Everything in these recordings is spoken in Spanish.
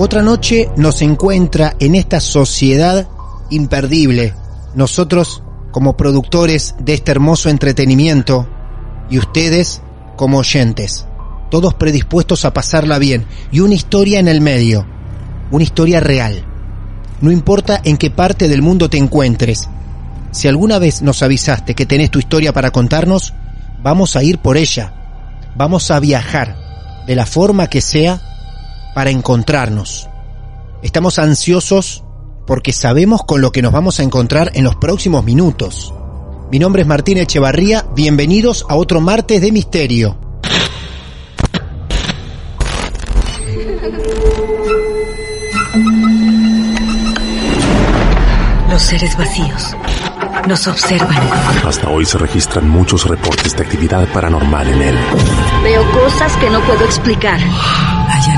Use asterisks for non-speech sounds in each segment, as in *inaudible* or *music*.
Otra noche nos encuentra en esta sociedad imperdible. Nosotros como productores de este hermoso entretenimiento y ustedes como oyentes. Todos predispuestos a pasarla bien y una historia en el medio. Una historia real. No importa en qué parte del mundo te encuentres. Si alguna vez nos avisaste que tenés tu historia para contarnos, vamos a ir por ella. Vamos a viajar, de la forma que sea, para encontrarnos. Estamos ansiosos porque sabemos con lo que nos vamos a encontrar en los próximos minutos. Mi nombre es Martín Echevarría, bienvenidos a otro martes de misterio. Los seres vacíos nos observan. Hasta hoy se registran muchos reportes de actividad paranormal en él. Veo cosas que no puedo explicar. Hay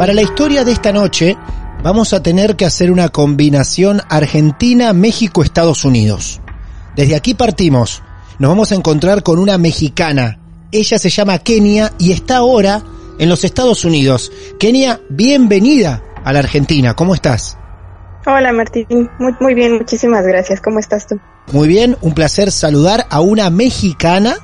Para la historia de esta noche, vamos a tener que hacer una combinación Argentina, México, Estados Unidos. Desde aquí partimos. Nos vamos a encontrar con una mexicana. Ella se llama Kenia y está ahora en los Estados Unidos. Kenia, bienvenida a la Argentina. ¿Cómo estás? Hola Martín, muy, muy bien, muchísimas gracias. ¿Cómo estás tú? Muy bien, un placer saludar a una mexicana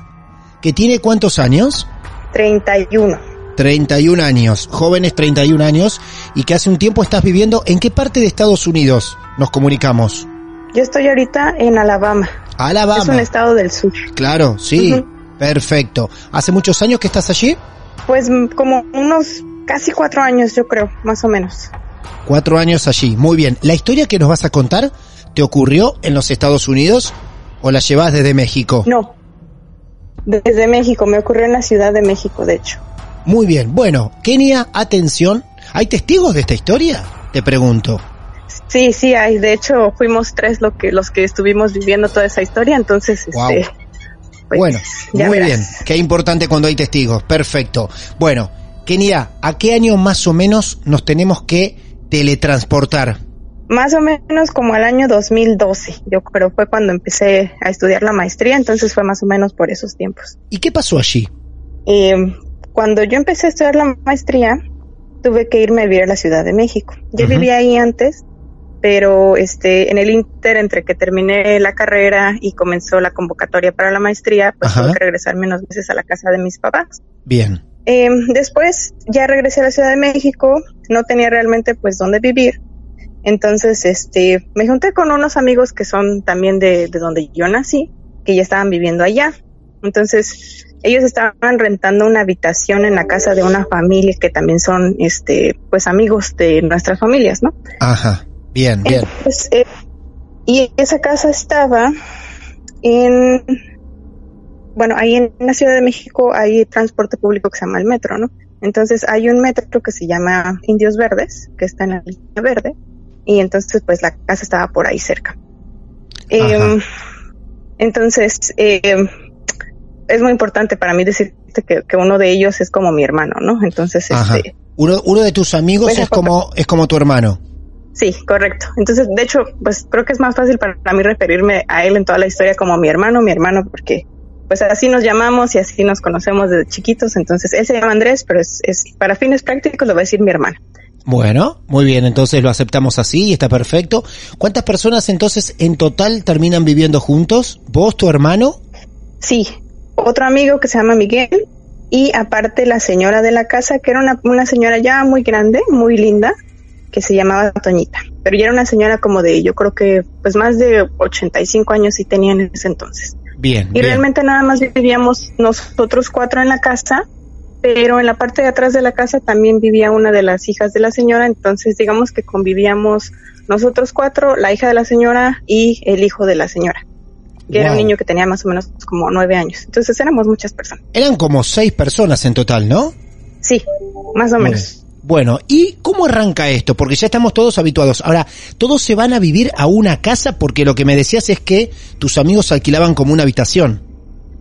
que tiene cuántos años? 31. 31 años, jóvenes 31 años, y que hace un tiempo estás viviendo. ¿En qué parte de Estados Unidos nos comunicamos? Yo estoy ahorita en Alabama. Alabama. Es un estado del sur. Claro, sí. Perfecto. ¿Hace muchos años que estás allí? Pues mm, como unos casi cuatro años, yo creo, más o menos. Cuatro años allí. Muy bien. ¿La historia que nos vas a contar te ocurrió en los Estados Unidos o la llevas desde México? No. Desde México, me ocurrió en la Ciudad de México, de hecho. Muy bien. Bueno, Kenia, atención. ¿Hay testigos de esta historia? Te pregunto. Sí, sí, hay. De hecho, fuimos tres lo que, los que estuvimos viviendo toda esa historia, entonces, Guau. este, pues, bueno, muy verás. bien. Qué importante cuando hay testigos. Perfecto. Bueno, Kenia, ¿a qué año más o menos nos tenemos que teletransportar? Más o menos como al año 2012, yo creo fue cuando empecé a estudiar la maestría, entonces fue más o menos por esos tiempos. ¿Y qué pasó allí? Eh, cuando yo empecé a estudiar la maestría, tuve que irme a vivir a la Ciudad de México. Yo vivía ahí antes, pero este, en el inter entre que terminé la carrera y comenzó la convocatoria para la maestría, pues Ajá. tuve que regresarme unos meses a la casa de mis papás. Bien. Eh, después ya regresé a la Ciudad de México, no tenía realmente pues dónde vivir. Entonces, este, me junté con unos amigos que son también de, de donde yo nací, que ya estaban viviendo allá. Entonces, ellos estaban rentando una habitación en la casa de una familia que también son, este, pues amigos de nuestras familias, ¿no? Ajá. Bien, bien. Entonces, eh, y esa casa estaba en, bueno, ahí en la Ciudad de México hay transporte público que se llama el metro, ¿no? Entonces hay un metro que se llama Indios Verdes, que está en la línea verde, y entonces pues la casa estaba por ahí cerca. Eh, entonces, eh, es muy importante para mí decirte que, que uno de ellos es como mi hermano, ¿no? Entonces, Ajá. este, Uno, uno de tus amigos Pues, es como, es como tu hermano. Sí, correcto. Entonces, de hecho, pues creo que es más fácil para mí referirme a él en toda la historia como mi hermano, mi hermano, porque pues así nos llamamos y así nos conocemos desde chiquitos. Entonces, él se llama Andrés, pero es, es para fines prácticos lo va a decir mi hermano. Bueno, muy bien, entonces lo aceptamos así y está perfecto. ¿Cuántas personas entonces en total terminan viviendo juntos? ¿Vos, tu hermano? Sí, otro amigo que se llama Miguel y aparte la señora de la casa, que era una, una señora ya muy grande, muy linda, que se llamaba Toñita. Pero ya era una señora como de, yo creo que pues más de 85 años sí tenía en ese entonces. Bien. Y bien. realmente nada más vivíamos nosotros cuatro en la casa, pero en la parte de atrás de la casa también vivía una de las hijas de la señora, entonces digamos que convivíamos nosotros cuatro, la hija de la señora y el hijo de la señora, que era un niño que tenía más o menos como nueve años. Entonces éramos muchas personas. Eran como seis personas en total, ¿no? Sí, más o menos. Bueno, ¿y cómo arranca esto? Porque ya estamos todos habituados. Ahora, ¿todos se van a vivir a una casa? Porque lo que me decías es que tus amigos alquilaban como una habitación.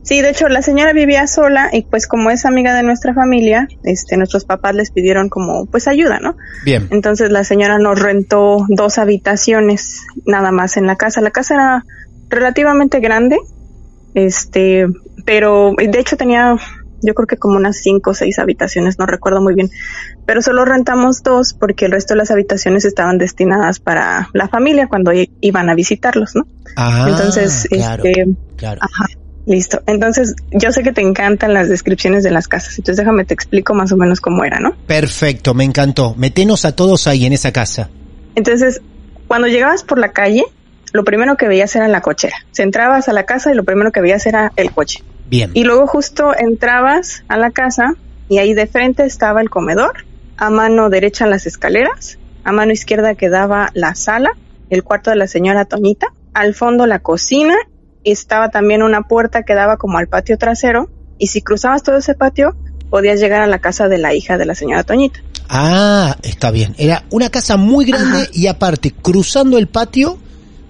Sí, de hecho la señora vivía sola y pues como es amiga de nuestra familia, este nuestros papás les pidieron como pues ayuda, ¿no? Bien. Entonces la señora nos rentó dos habitaciones nada más en la casa. La casa era relativamente grande, este, pero de hecho tenía yo creo que como unas cinco o seis habitaciones, no recuerdo muy bien, pero solo rentamos dos porque el resto de las habitaciones estaban destinadas para la familia cuando iban a visitarlos, ¿no? Ah, Entonces, claro, este, claro. Ajá, listo. Entonces, yo sé que te encantan las descripciones de las casas, entonces déjame te explico más o menos cómo era, ¿no? Perfecto, me encantó. Metenos a todos ahí en esa casa. Entonces, cuando llegabas por la calle, lo primero que veías era la cochera. Se entrabas a la casa y lo primero que veías era el coche. Bien. Y luego justo entrabas a la casa y ahí de frente estaba el comedor, a mano derecha las escaleras, a mano izquierda quedaba la sala, el cuarto de la señora Toñita, al fondo la cocina y estaba también una puerta que daba como al patio trasero y si cruzabas todo ese patio podías llegar a la casa de la hija de la señora Toñita. Ah, está bien. Era una casa muy grande y aparte, cruzando el patio,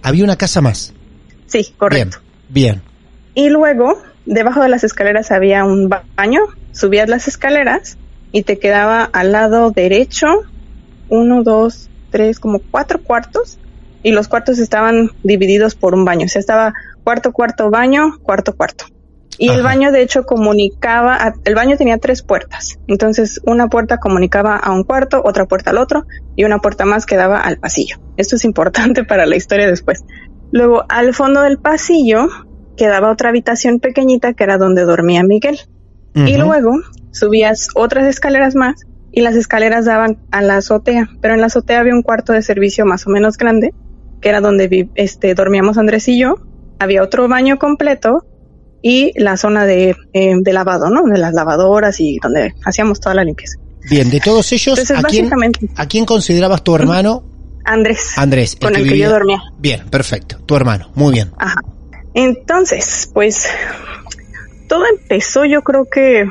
había una casa más. Sí, correcto. Bien. Y luego, debajo de las escaleras había un ba- baño, subías las escaleras y te quedaba al lado derecho uno, dos, tres, como cuatro cuartos y los cuartos estaban divididos por un baño. O sea, estaba cuarto, cuarto, baño, cuarto, cuarto. Y el baño, de hecho, comunicaba, a- el baño tenía tres puertas. Entonces, una puerta comunicaba a un cuarto, otra puerta al otro y una puerta más que daba al pasillo. Esto es importante *laughs* para la historia después. Luego, al fondo del pasillo quedaba otra habitación pequeñita que era donde dormía Miguel. Y luego subías otras escaleras más y las escaleras daban a la azotea, pero en la azotea había un cuarto de servicio más o menos grande, que era donde vi- este, dormíamos Andrés y yo. Había otro baño completo y la zona de, eh, de lavado, ¿no? De las lavadoras y donde hacíamos toda la limpieza. Bien, de todos ellos, Entonces, ¿a quién, básicamente, ¿a quién considerabas tu hermano? Andrés, Andrés. con el que yo dormía. Bien, perfecto. Tu hermano, muy bien. Ajá. Entonces, pues todo empezó, yo creo que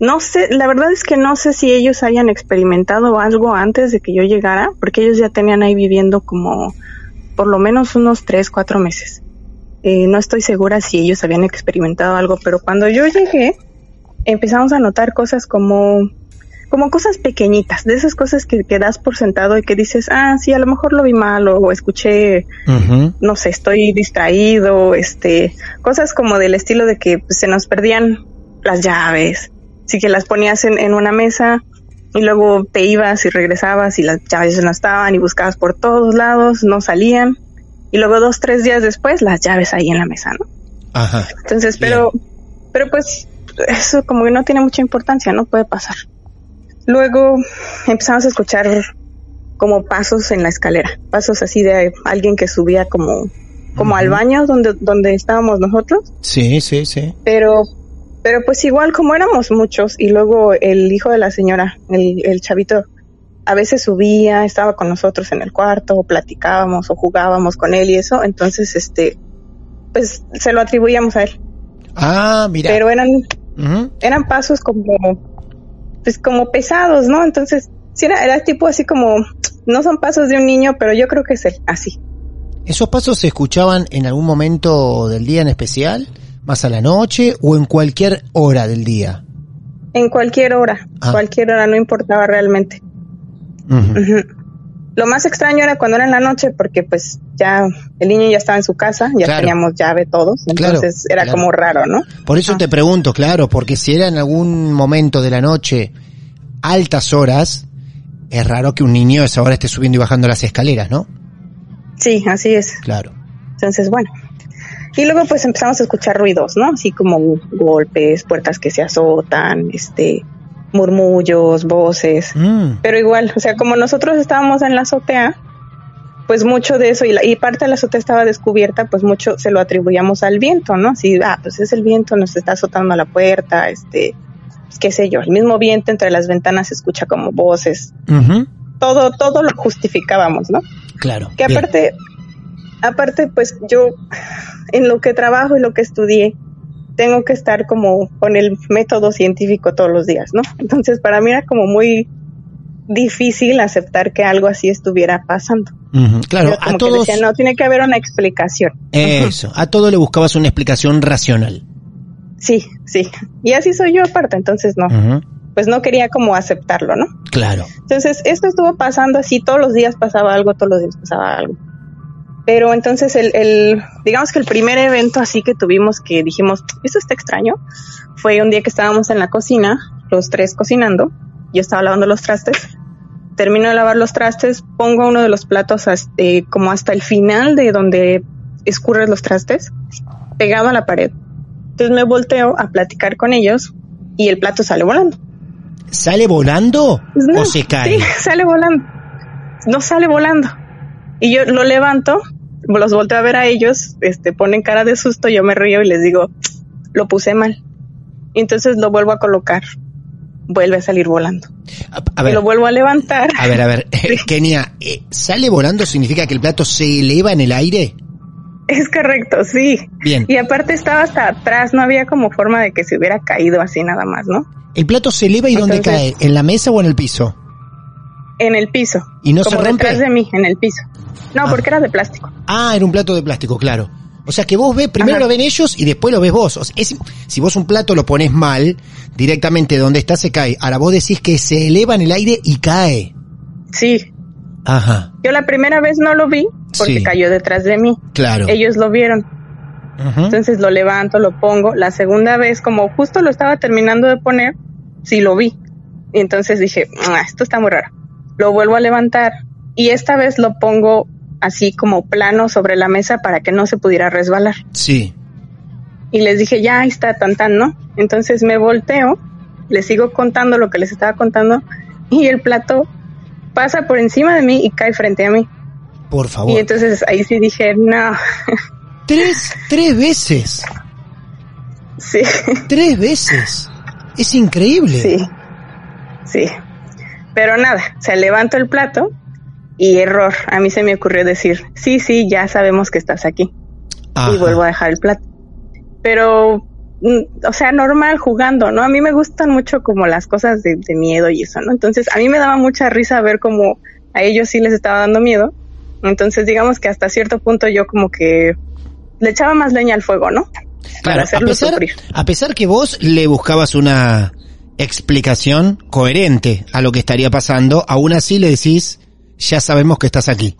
no sé, la verdad es que no sé si ellos hayan experimentado algo antes de que yo llegara, porque ellos ya tenían ahí viviendo como por lo menos unos tres, cuatro meses. Eh, no estoy segura si ellos habían experimentado algo, pero cuando yo llegué empezamos a notar cosas como como cosas pequeñitas, de esas cosas que, que das por sentado y que dices, ah, sí, a lo mejor lo vi mal o escuché no sé, estoy distraído, este, cosas como del estilo de que pues, se nos perdían las llaves, así que las ponías en, en una mesa y luego te ibas y regresabas y las llaves no estaban y buscabas por todos lados, no salían y luego dos, tres días después las llaves ahí en la mesa, ¿no? Ajá. Entonces, pero, pero pues eso como que no tiene mucha importancia, no puede pasar. Luego empezamos a escuchar como pasos en la escalera, pasos así de alguien que subía como, como al baño donde, donde estábamos nosotros, Sí, sí, sí. pero, pero pues igual como éramos muchos y luego el hijo de la señora, el, el chavito, a veces subía, estaba con nosotros en el cuarto, o platicábamos o jugábamos con él y eso, entonces este, pues se lo atribuíamos a él. Ah, mira. Pero eran, eran pasos como, pues como pesados, ¿no? Entonces, sí era, era tipo así como, no son pasos de un niño, pero yo creo que es el- así. ¿Esos pasos se escuchaban en algún momento del día en especial? ¿Más a la noche o en cualquier hora del día? En cualquier hora, Ah. cualquier hora, no importaba realmente. Lo más extraño era cuando era en la noche, porque pues ya el niño ya estaba en su casa, ya Claro. teníamos llave todos, Claro, entonces era claro. como raro, ¿no? Por eso te pregunto, claro, porque si era en algún momento de la noche, altas horas, es raro que un niño a esa hora esté subiendo y bajando las escaleras, ¿no? Sí, así es. Claro. Entonces, bueno. Y luego pues empezamos a escuchar ruidos, ¿no? Así como golpes, puertas que se azotan, este, murmullos, voces. Mm, Pero igual, o sea, como nosotros estábamos en la azotea, pues mucho de eso, y, la- y parte de la azotea estaba descubierta, pues mucho se lo atribuíamos al viento, ¿no? Así, ah, pues es el viento, nos está azotando a la puerta, este, pues, qué sé yo, el mismo viento entre las ventanas se escucha como voces. Todo, todo lo justificábamos, ¿no? Claro. Que bien. aparte, aparte, pues yo en lo que trabajo y lo que estudié, tengo que estar como con el método científico todos los días, ¿no? Entonces para mí era como muy difícil aceptar que algo así estuviera pasando. Claro, a como que todos, decía, no, tiene que haber una explicación. eso, a todo le buscabas una explicación racional. Sí, sí. Y así soy yo aparte, entonces no, pues no quería como aceptarlo, ¿no? Claro. Entonces, esto estuvo pasando así, todos los días pasaba algo, todos los días pasaba algo. Pero entonces el, el, digamos que el primer evento así que tuvimos que dijimos, esto está extraño, fue un día que estábamos en la cocina, los tres cocinando, yo estaba lavando los trastes, termino de lavar los trastes, pongo uno de los platos hasta- eh, como hasta el final de donde escurres los trastes, pegado a la pared. Entonces me volteo a platicar con ellos y el plato sale volando. ¿Sale volando Pues no, o se cae? Sí, *laughs* sale volando. No sale volando. Y yo lo levanto, los volteo a ver a ellos, este, ponen cara de susto, yo me río y les digo, lo puse mal. Y entonces lo vuelvo a colocar. Vuelve a salir volando. A, a Y ver, lo vuelvo a levantar. a ver, a ver, *laughs* Kenia, eh, ¿sale volando significa que el plato se eleva en el aire? Es correcto, sí. Bien. Y aparte estaba hasta atrás, no había como forma de que se hubiera caído así nada más, ¿no? ¿El plato se eleva y dónde cae? ¿En la mesa o en el piso? En el piso. ¿Y no se como rompe? detrás de mí, en el piso. No, Ah. porque era de plástico. Ah, era un plato de plástico, claro. O sea que vos ves, primero Ajá. lo ven ellos y después lo ves vos. O sea, es- si vos un plato lo pones mal, directamente donde está se cae. Ahora vos decís que se eleva en el aire y cae. Sí. Ajá, Yo la primera vez no lo vi porque Sí. cayó detrás de mí. claro. Ellos lo vieron. Entonces lo levanto, lo pongo. La segunda vez, como justo lo estaba terminando de poner, sí lo vi. Y entonces dije, "Ah, esto está muy raro. Lo vuelvo a levantar y esta vez lo pongo así como plano sobre la mesa para que no se pudiera resbalar. Sí. Y les dije, ya ahí está, tan tan, ¿no? Entonces me volteo, les sigo contando lo que les estaba contando y el plato pasa por encima de mí y cae frente a mí. Por Y favor. entonces ahí sí dije, no, *laughs* Tres, tres veces. sí. Tres veces. Es increíble. Sí, sí. Pero nada, se levantó el plato y error. A mí se me ocurrió decir, sí, sí, ya sabemos que estás aquí. Ajá. Y vuelvo a dejar el plato. Pero, mm, o sea, normal jugando, ¿no? A mí me gustan mucho como las cosas de, de miedo y eso, ¿no? Entonces, a mí me daba mucha risa ver como a ellos sí les estaba dando miedo. Entonces, digamos que hasta cierto punto yo como que le echaba más leña al fuego, ¿no? Claro, Para a hacerlo pesar, sufrir. a pesar que vos le buscabas una explicación coherente a lo que estaría pasando, aún así le decís, ya sabemos que estás aquí.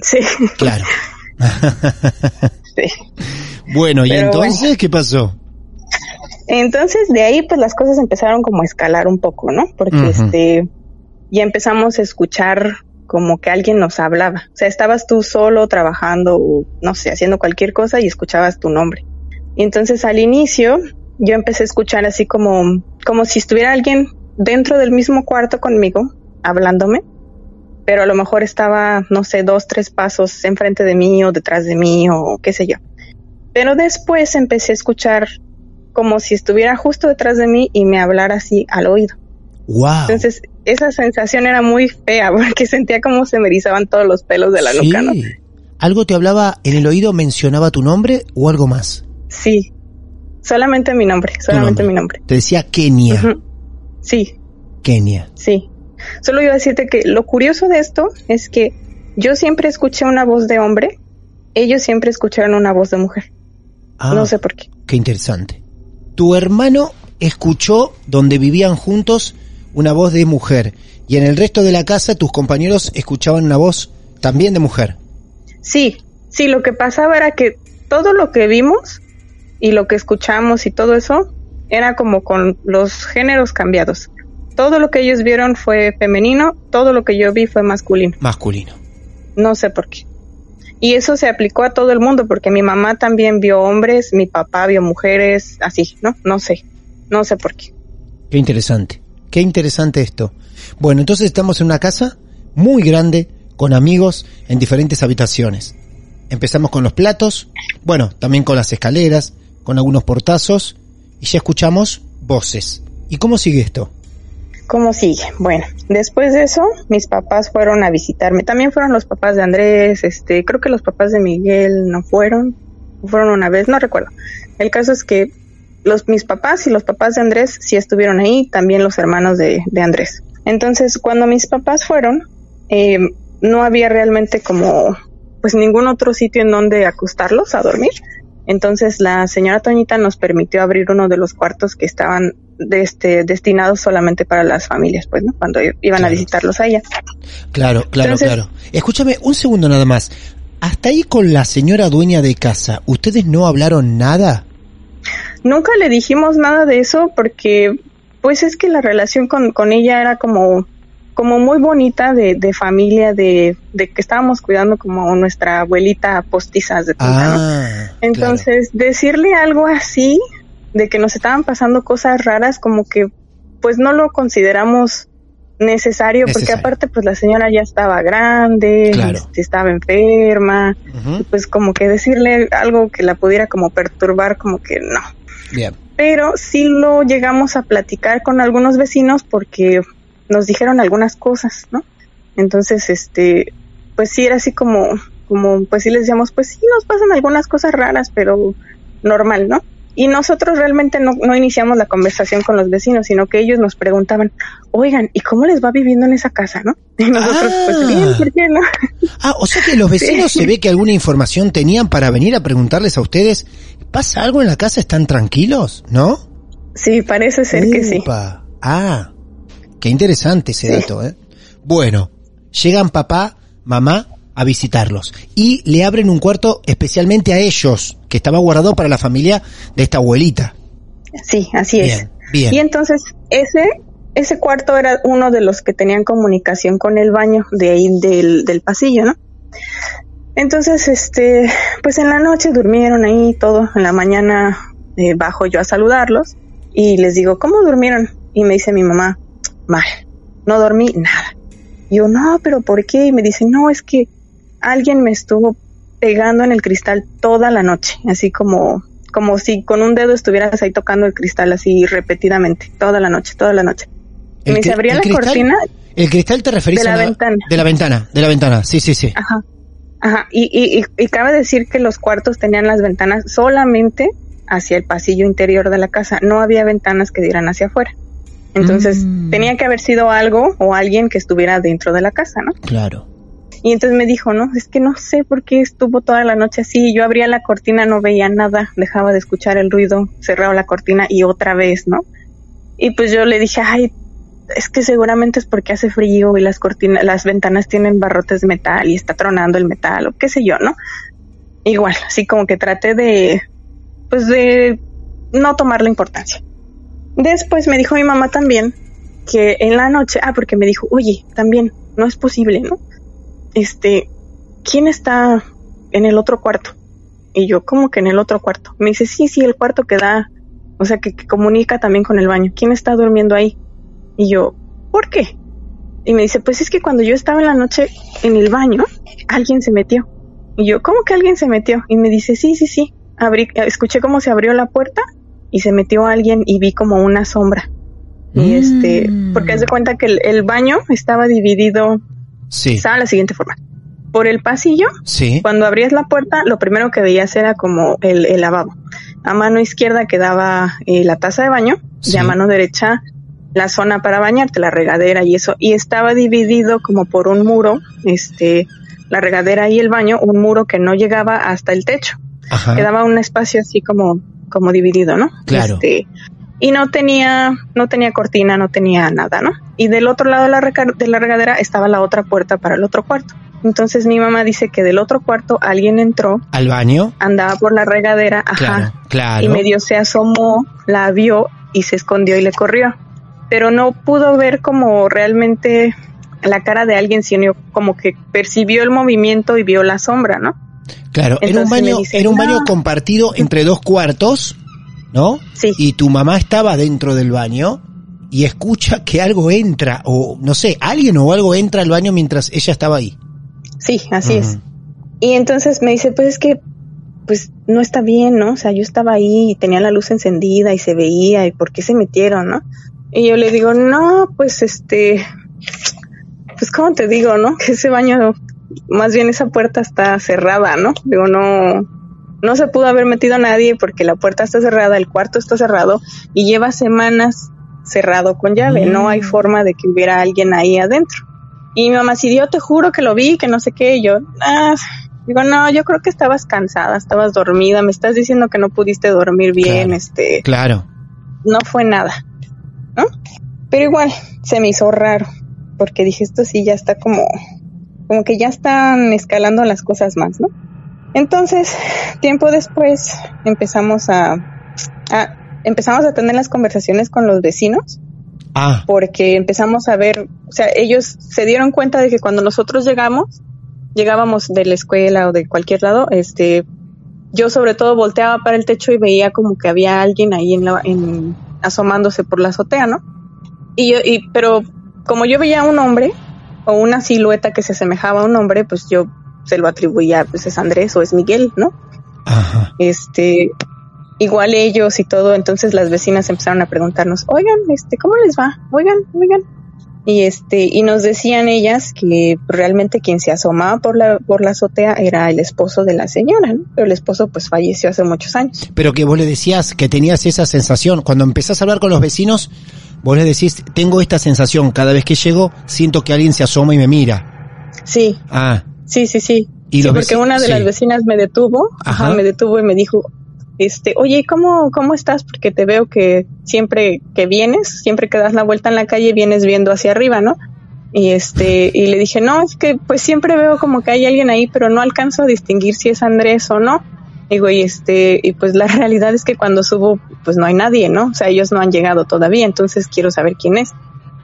Sí, Claro. *laughs* sí. Bueno, ¿y Pero entonces qué pasó? Entonces de ahí pues las cosas empezaron como a escalar un poco, ¿no? Porque este ya empezamos a escuchar como que alguien nos hablaba. O sea, estabas tú solo trabajando o no sé, haciendo cualquier cosa y escuchabas tu nombre. Y entonces al inicio yo empecé a escuchar así como como si estuviera alguien dentro del mismo cuarto conmigo hablándome, pero a lo mejor estaba no sé, dos, tres pasos enfrente de mí o detrás de mí o qué sé yo. Pero después empecé a escuchar como si estuviera justo detrás de mí y me hablara así al oído. Wow. Entonces, esa sensación era muy fea *laughs* porque sentía como se me erizaban todos los pelos de la nuca, ¿no? ¿Algo te hablaba en el oído, mencionaba tu nombre o algo más? Sí. Solamente mi nombre, solamente nombre. mi nombre. Te decía Kenia. Sí, Kenia. sí. Solo iba a decirte que lo curioso de esto es que yo siempre escuché una voz de hombre, ellos siempre escucharon una voz de mujer. Ah, No sé por qué. Qué interesante. Tu hermano escuchó donde vivían juntos una voz de mujer y en el resto de la casa tus compañeros escuchaban una voz también de mujer. Sí, sí, lo que pasaba era que todo lo que vimos y lo que escuchamos y todo eso era como con los géneros cambiados. Todo lo que ellos vieron fue femenino, todo lo que yo vi fue masculino. Masculino. No sé por qué. Y eso se aplicó a todo el mundo, porque mi mamá también vio hombres, mi papá vio mujeres, así, ¿no? No sé, no sé por qué. Qué interesante, qué interesante esto. Bueno, entonces estamos en una casa muy grande, con amigos en diferentes habitaciones. Empezamos con los platos, bueno, también con las escaleras, con algunos portazos, y ya escuchamos voces. ¿Y cómo sigue esto? ¿Cómo sigue? Bueno, después de eso, mis papás fueron a visitarme. También fueron los papás de Andrés, este, creo que los papás de Miguel no fueron, fueron una vez, no recuerdo. El caso es que los, mis papás y los papás de Andrés sí estuvieron ahí, también los hermanos de, de Andrés. Entonces, cuando mis papás fueron, eh, no había realmente como, pues ningún otro sitio en donde acostarlos a dormir. Entonces la señora Toñita nos permitió abrir uno de los cuartos que estaban de este, destinados solamente para las familias, pues, ¿no? Cuando iban Claro. a visitarlos a ella. Claro, claro, Entonces- claro. Escúchame un segundo nada más. Hasta ahí con la señora dueña de casa, ¿ustedes no hablaron nada? Nunca le dijimos nada de eso porque, pues es que la relación con, con ella era como, como muy bonita de, de familia, de, de que estábamos cuidando como nuestra abuelita postizas de punta, ¿no? Ah, Entonces, decirle algo así, de que nos estaban pasando cosas raras, como que pues no lo consideramos necesario, porque aparte pues la señora ya estaba grande, Claro. este, estaba enferma, y pues como que decirle algo que la pudiera como perturbar, como que no. Bien. Pero sí lo llegamos a platicar con algunos vecinos porque nos dijeron algunas cosas, ¿no? Entonces, este, pues sí era así como, como, pues sí les decíamos, pues sí nos pasan algunas cosas raras, pero normal, ¿no? Y nosotros realmente no, no iniciamos la conversación con los vecinos, sino que ellos nos preguntaban, oigan, ¿y cómo les va viviendo en esa casa, no? *laughs* Y nosotros, Ah. pues bien, ¿por qué no? Ah, o sea que los vecinos Sí. se ve que alguna información tenían para venir a preguntarles a ustedes, ¿pasa algo en la casa? ¿Están tranquilos? ¿No? Sí, parece ser que sí. Ah, qué interesante ese dato, ¿eh? Bueno, llegan papá, mamá a visitarlos y le abren un cuarto especialmente a ellos, que estaba guardado para la familia de esta abuelita. Sí, así es. Bien, bien. Y entonces ese ese cuarto era uno de los que tenían comunicación con el baño de ahí del, del pasillo, ¿no? Entonces, este, pues en la noche durmieron ahí todo, en la mañana eh, bajo yo a saludarlos y les digo, ¿cómo durmieron? Y me dice mi mamá, mal, no dormí nada. Yo, no, pero ¿por qué? Y me dice, no, es que alguien me estuvo pegando en el cristal toda la noche, así como, como si con un dedo estuvieras ahí tocando el cristal así repetidamente, toda la noche, toda la noche. Y me cri- abría la cristal- cortina, El cristal te referís De la a ventana. De la ventana, de la ventana, sí, sí, sí. ajá, ajá, y, y, y, y cabe decir que los cuartos tenían las ventanas solamente hacia el pasillo interior de la casa, no había ventanas que dieran hacia afuera. Entonces, Mm. tenía que haber sido algo o alguien que estuviera dentro de la casa, ¿no? Claro. Y entonces me dijo, no, es que no sé por qué estuvo toda la noche así. Yo abría la cortina, no veía nada, dejaba de escuchar el ruido, cerraba la cortina y otra vez, ¿no? Y pues yo le dije, ay, es que seguramente es porque hace frío y las cortinas, las ventanas tienen barrotes de metal y está tronando el metal o qué sé yo, ¿no? Igual, así como que traté de, pues de no tomarle importancia. Después me dijo mi mamá también que en la noche, ah, porque me dijo, oye, también, no es posible, ¿no? Este, ¿quién está en el otro cuarto? Y yo, ¿cómo que en el otro cuarto? Me dice, sí, sí, el cuarto que da, o sea, que, comunica también con el baño. ¿Quién está durmiendo ahí? Y yo, ¿por qué? Y me dice, pues es que cuando yo estaba en la noche en el baño, alguien se metió. Y yo, ¿cómo que alguien se metió? Y me dice, sí, sí, sí. Escuché cómo se abrió la puerta y se metió alguien y vi como una sombra. Y este, porque haz de cuenta que el, el baño estaba dividido, Sí, estaba de la siguiente forma. Por el pasillo, sí. cuando abrías la puerta, lo primero que veías era como el, el lavabo. A mano izquierda quedaba eh, la taza de baño y a mano derecha la zona para bañarte, la regadera y eso. Y estaba dividido como por un muro, este, la regadera y el baño, un muro que no llegaba hasta el techo. Ajá. Quedaba un espacio así como, como dividido, ¿no? Claro. Este, y no tenía, no tenía cortina, no tenía nada, ¿no? Y del otro lado de la, reca- de la regadera estaba la otra puerta para el otro cuarto. Entonces mi mamá dice que del otro cuarto alguien entró, ¿Al baño? andaba por la regadera, ajá, Claro, claro. y medio se asomó, la vio y se escondió y le corrió. Pero no pudo ver como realmente la cara de alguien, sino como que percibió el movimiento y vio la sombra, ¿no? Claro, era un baño, dice, era un baño "No". compartido entre dos cuartos, ¿no? Sí. Y tu mamá estaba dentro del baño y escucha que algo entra, o no sé, alguien o algo entra al baño mientras ella estaba ahí. Sí, así es. Y entonces me dice, pues es que, pues no está bien, ¿no? O sea, yo estaba ahí y tenía la luz encendida y se veía, ¿y por qué se metieron, no? Y yo le digo, no, pues este, pues cómo te digo, ¿no? *laughs* Que ese baño, más bien esa puerta está cerrada, ¿no? Digo, no, no se pudo haber metido nadie porque la puerta está cerrada, el cuarto está cerrado y lleva semanas cerrado con llave. No hay forma de que hubiera alguien ahí adentro. Y mi mamá, si yo te juro que lo vi, que no sé qué, y yo, ah, digo, no, yo creo que estabas cansada, estabas dormida, me estás diciendo que no pudiste dormir bien, Claro. este, Claro. no fue nada, ¿no? Pero igual, se me hizo raro, porque dije, esto sí ya está como, como que ya están escalando las cosas más, ¿no? Entonces, *laughs* tiempo después, empezamos a, a empezamos a tener las conversaciones con los vecinos, Ah, porque empezamos a ver, o sea, ellos se dieron cuenta de que cuando nosotros llegamos, llegábamos de la escuela o de cualquier lado, este, yo sobre todo volteaba para el techo y veía como que había alguien ahí en la, en, asomándose por la azotea, ¿no? Y yo, y, pero como yo veía a un hombre o una silueta que se asemejaba a un hombre, pues yo se lo atribuía, pues es Andrés o es Miguel, ¿no? ajá. este igual ellos y todo entonces las vecinas empezaron a preguntarnos oigan este cómo les va oigan oigan y este y nos decían ellas que realmente quien se asomaba por la por la azotea era el esposo de la señora ¿no? pero el esposo pues falleció hace muchos años Pero que vos le decías que tenías esa sensación. Cuando empezás a hablar con los vecinos, vos les decís, tengo esta sensación. Cada vez que llego, siento que alguien se asoma y me mira. sí Ah, sí sí sí Y sí porque una de sí. las vecinas me detuvo ajá, Ajá. me detuvo y me dijo este oye cómo cómo estás porque te veo que siempre que vienes siempre que das la vuelta en la calle vienes viendo hacia arriba no y este y le dije no es que pues siempre veo como que hay alguien ahí pero no alcanzo a distinguir si es Andrés o no digo y este y pues la *laughs* realidad es que cuando subo pues no hay nadie no o sea ellos no han llegado todavía entonces quiero saber quién es.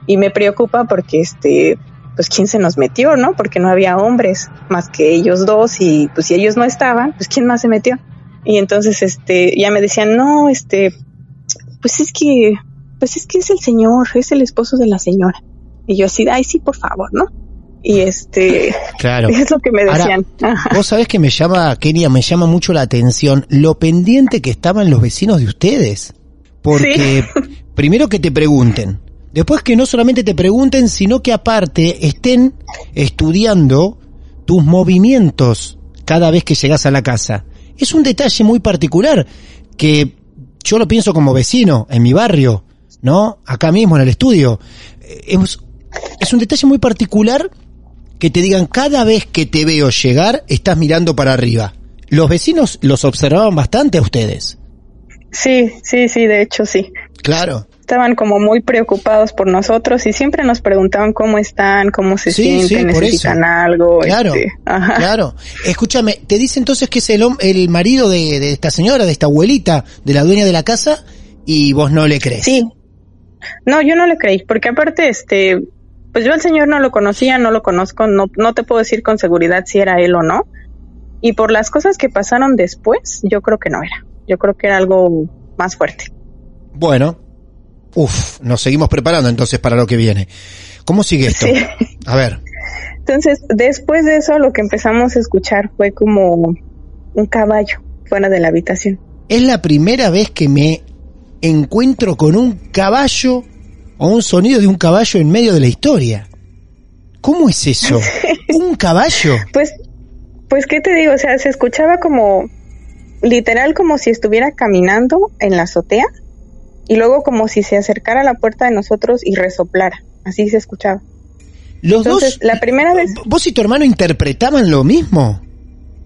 Y me preocupa porque este pues quién se nos metió no porque no había hombres más que ellos dos y pues si ellos no estaban pues quién más se metió y entonces este ya me decían no este pues es que pues es que es el señor es el esposo de la señora y yo así ay sí por favor no y este claro. *laughs* es lo que me Ahora, decían Ajá. Vos sabés que me llama, Kenia, me llama mucho la atención lo pendiente que estaban los vecinos de ustedes. Porque *laughs* primero que te pregunten, después que no solamente te pregunten, sino que aparte estén estudiando tus movimientos cada vez que llegas a la casa. Es un detalle muy particular que yo lo pienso como vecino en mi barrio, ¿no? Acá mismo en el estudio. Es, es un detalle muy particular que te digan cada vez que te veo llegar estás mirando para arriba. Los vecinos los observaban bastante a ustedes. sí sí sí de hecho sí Claro. estaban como muy preocupados por nosotros y siempre nos preguntaban cómo están, cómo se Sí, sienten, sí, necesitan algo. Claro, este, ajá. claro. Escúchame, te dice entonces que es el, el marido de, de esta señora, de esta abuelita, de la dueña de la casa, y vos no le crees. Sí. No, yo no le creí, porque aparte, este, pues yo al señor no lo conocía, no lo conozco, no, no te puedo decir con seguridad si era él o no. Y por las cosas que pasaron después, yo creo que no era. Yo creo que era algo más fuerte. Bueno, uff, nos seguimos preparando entonces para lo que viene. ¿Cómo sigue esto? Sí. A ver. Entonces, después de eso, lo que empezamos a escuchar fue como un caballo fuera de la habitación. Es la primera vez que me encuentro con un caballo o un sonido de un caballo en medio de la historia. ¿Cómo es eso? *laughs* ¿Un caballo? Pues, pues, ¿qué te digo? O sea, se escuchaba como, literal, como si estuviera caminando en la azotea y luego como si se acercara a la puerta de nosotros y resoplara. Así se escuchaba. Los Entonces, dos, la primera vez, vos y tu hermano interpretaban lo mismo.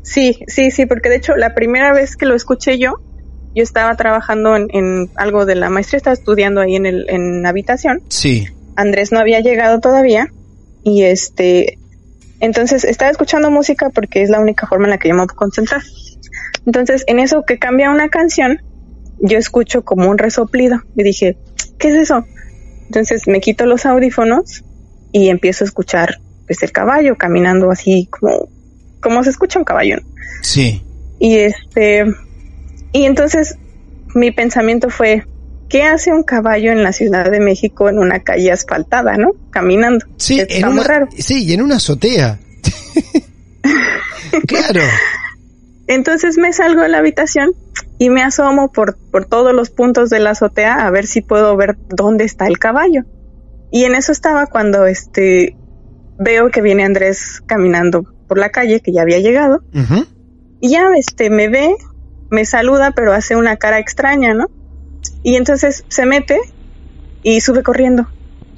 sí, sí, sí, porque de hecho la primera vez que lo escuché yo, yo estaba trabajando en, en algo de la maestría, estaba estudiando ahí en, el, en habitación. Sí. Andrés no había llegado todavía y este, entonces estaba escuchando música porque es la única forma en la que yo me puedo concentrar. Entonces, en eso que cambia una canción, yo escucho como un resoplido y dije, ¿qué es eso? Entonces me quito los audífonos y empiezo a escuchar pues el caballo caminando así como como se escucha un caballo. Sí. Y este y entonces mi pensamiento fue ¿qué hace un caballo en la Ciudad de México en una calle asfaltada, no? Caminando. Sí, Está en muy una, raro. sí, y en una azotea. *laughs* claro. Entonces me salgo de la habitación y me asomo por, por todos los puntos de la azotea a ver si puedo ver dónde está el caballo. Y en eso estaba cuando este veo que viene Andrés caminando por la calle, que ya había llegado, y ya este me ve, me saluda, pero hace una cara extraña, ¿no? Y entonces se mete y sube corriendo.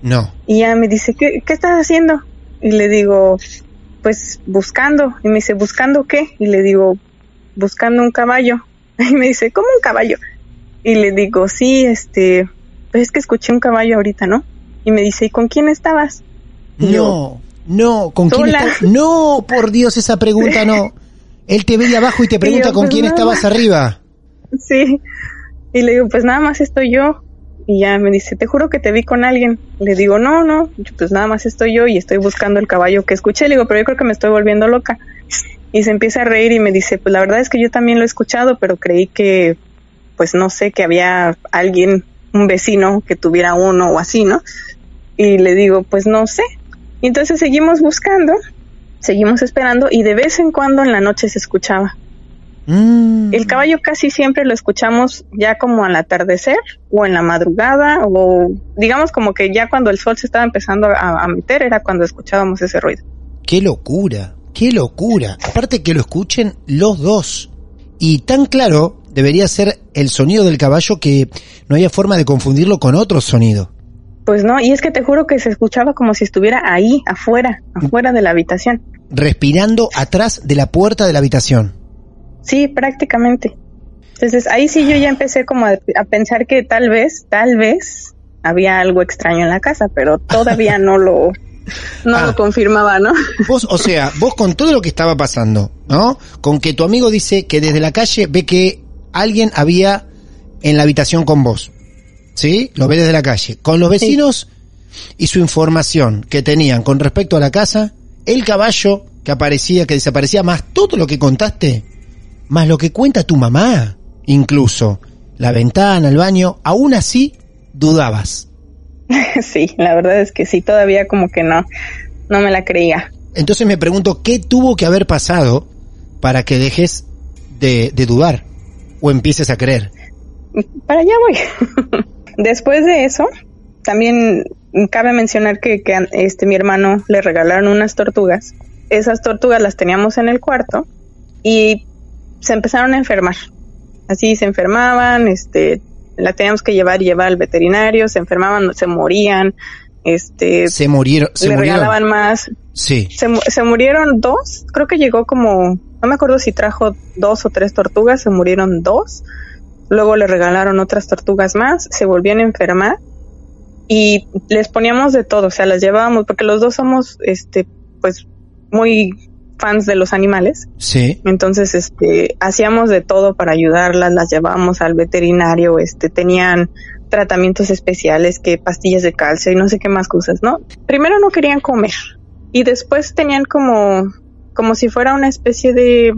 No. Y ya me dice, ¿qué, qué estás haciendo? Y le digo, pues buscando. Y me dice, ¿buscando qué? Y le digo, buscando un caballo. *laughs* Y me dice, ¿cómo un caballo? Y le digo, sí, este, pues es que escuché un caballo ahorita, ¿no? Y me dice, ¿y con quién estabas? Y yo, No, no, ¿con quién? No, por Dios, esa pregunta no. *laughs* Él te ve de abajo y te pregunta yo, con pues, quién estabas más. arriba. *laughs* Sí. Y le digo, pues nada más estoy yo. Y ya me dice, te juro que te vi con alguien. Le digo, no, no, pues nada más estoy yo y estoy buscando el caballo que escuché. Le digo, pero yo creo que me estoy volviendo loca. Y se empieza a reír y me dice, pues la verdad es que yo también lo he escuchado, pero creí que, pues no sé, que había alguien, un vecino que tuviera uno o así, ¿no? Y le digo, pues no sé. Y entonces seguimos buscando, seguimos esperando y de vez en cuando en la noche se escuchaba. Mm. El caballo casi siempre lo escuchamos ya como al atardecer o en la madrugada o digamos como que ya cuando el sol se estaba empezando a, a meter era cuando escuchábamos ese ruido. Qué locura, qué locura. Aparte que lo escuchen los dos. Y tan claro debería ser el sonido del caballo que no haya forma de confundirlo con otro sonido. Pues no, y es que te juro que se escuchaba como si estuviera ahí, afuera, afuera de la habitación. Respirando atrás de la puerta de la habitación. Sí, prácticamente. Entonces ahí sí yo ya empecé como a, a pensar que tal vez, tal vez había algo extraño en la casa, pero todavía no lo, no Ah. lo confirmaba, ¿no? Vos, o sea, vos con todo lo que estaba pasando, ¿no? Con que tu amigo dice que desde la calle ve que alguien había en la habitación con vos. ¿Sí? Lo ve desde la calle. Con los vecinos y su información que tenían con respecto a la casa, el caballo que aparecía, que desaparecía, más todo lo que contaste, más lo que cuenta tu mamá, incluso la ventana, el baño, aún así dudabas. *laughs* sí, la verdad es que sí, todavía como que no, no me la creía. Entonces me pregunto, ¿qué tuvo que haber pasado para que dejes de, de dudar o empieces a creer? Para allá voy. *laughs* Después de eso, también cabe mencionar que, que este mi hermano le regalaron unas tortugas. Esas tortugas las teníamos en el cuarto y se empezaron a enfermar. Así se enfermaban, este, la teníamos que llevar y llevar al veterinario, se enfermaban, se morían, este, Se murieron, se le murieron. regalaban más. Sí. Se, se murieron dos, creo que llegó como, no me acuerdo si trajo dos o tres tortugas, se murieron dos. Luego le regalaron otras tortugas más, se volvían a enfermar y les poníamos de todo, o sea, las llevábamos porque los dos somos, este, pues, muy fans de los animales. Sí. Entonces, este, hacíamos de todo para ayudarlas, las llevábamos al veterinario, este, tenían tratamientos especiales, que pastillas de calcio y no sé qué más cosas, ¿no? Primero no querían comer y después tenían como, como si fuera una especie de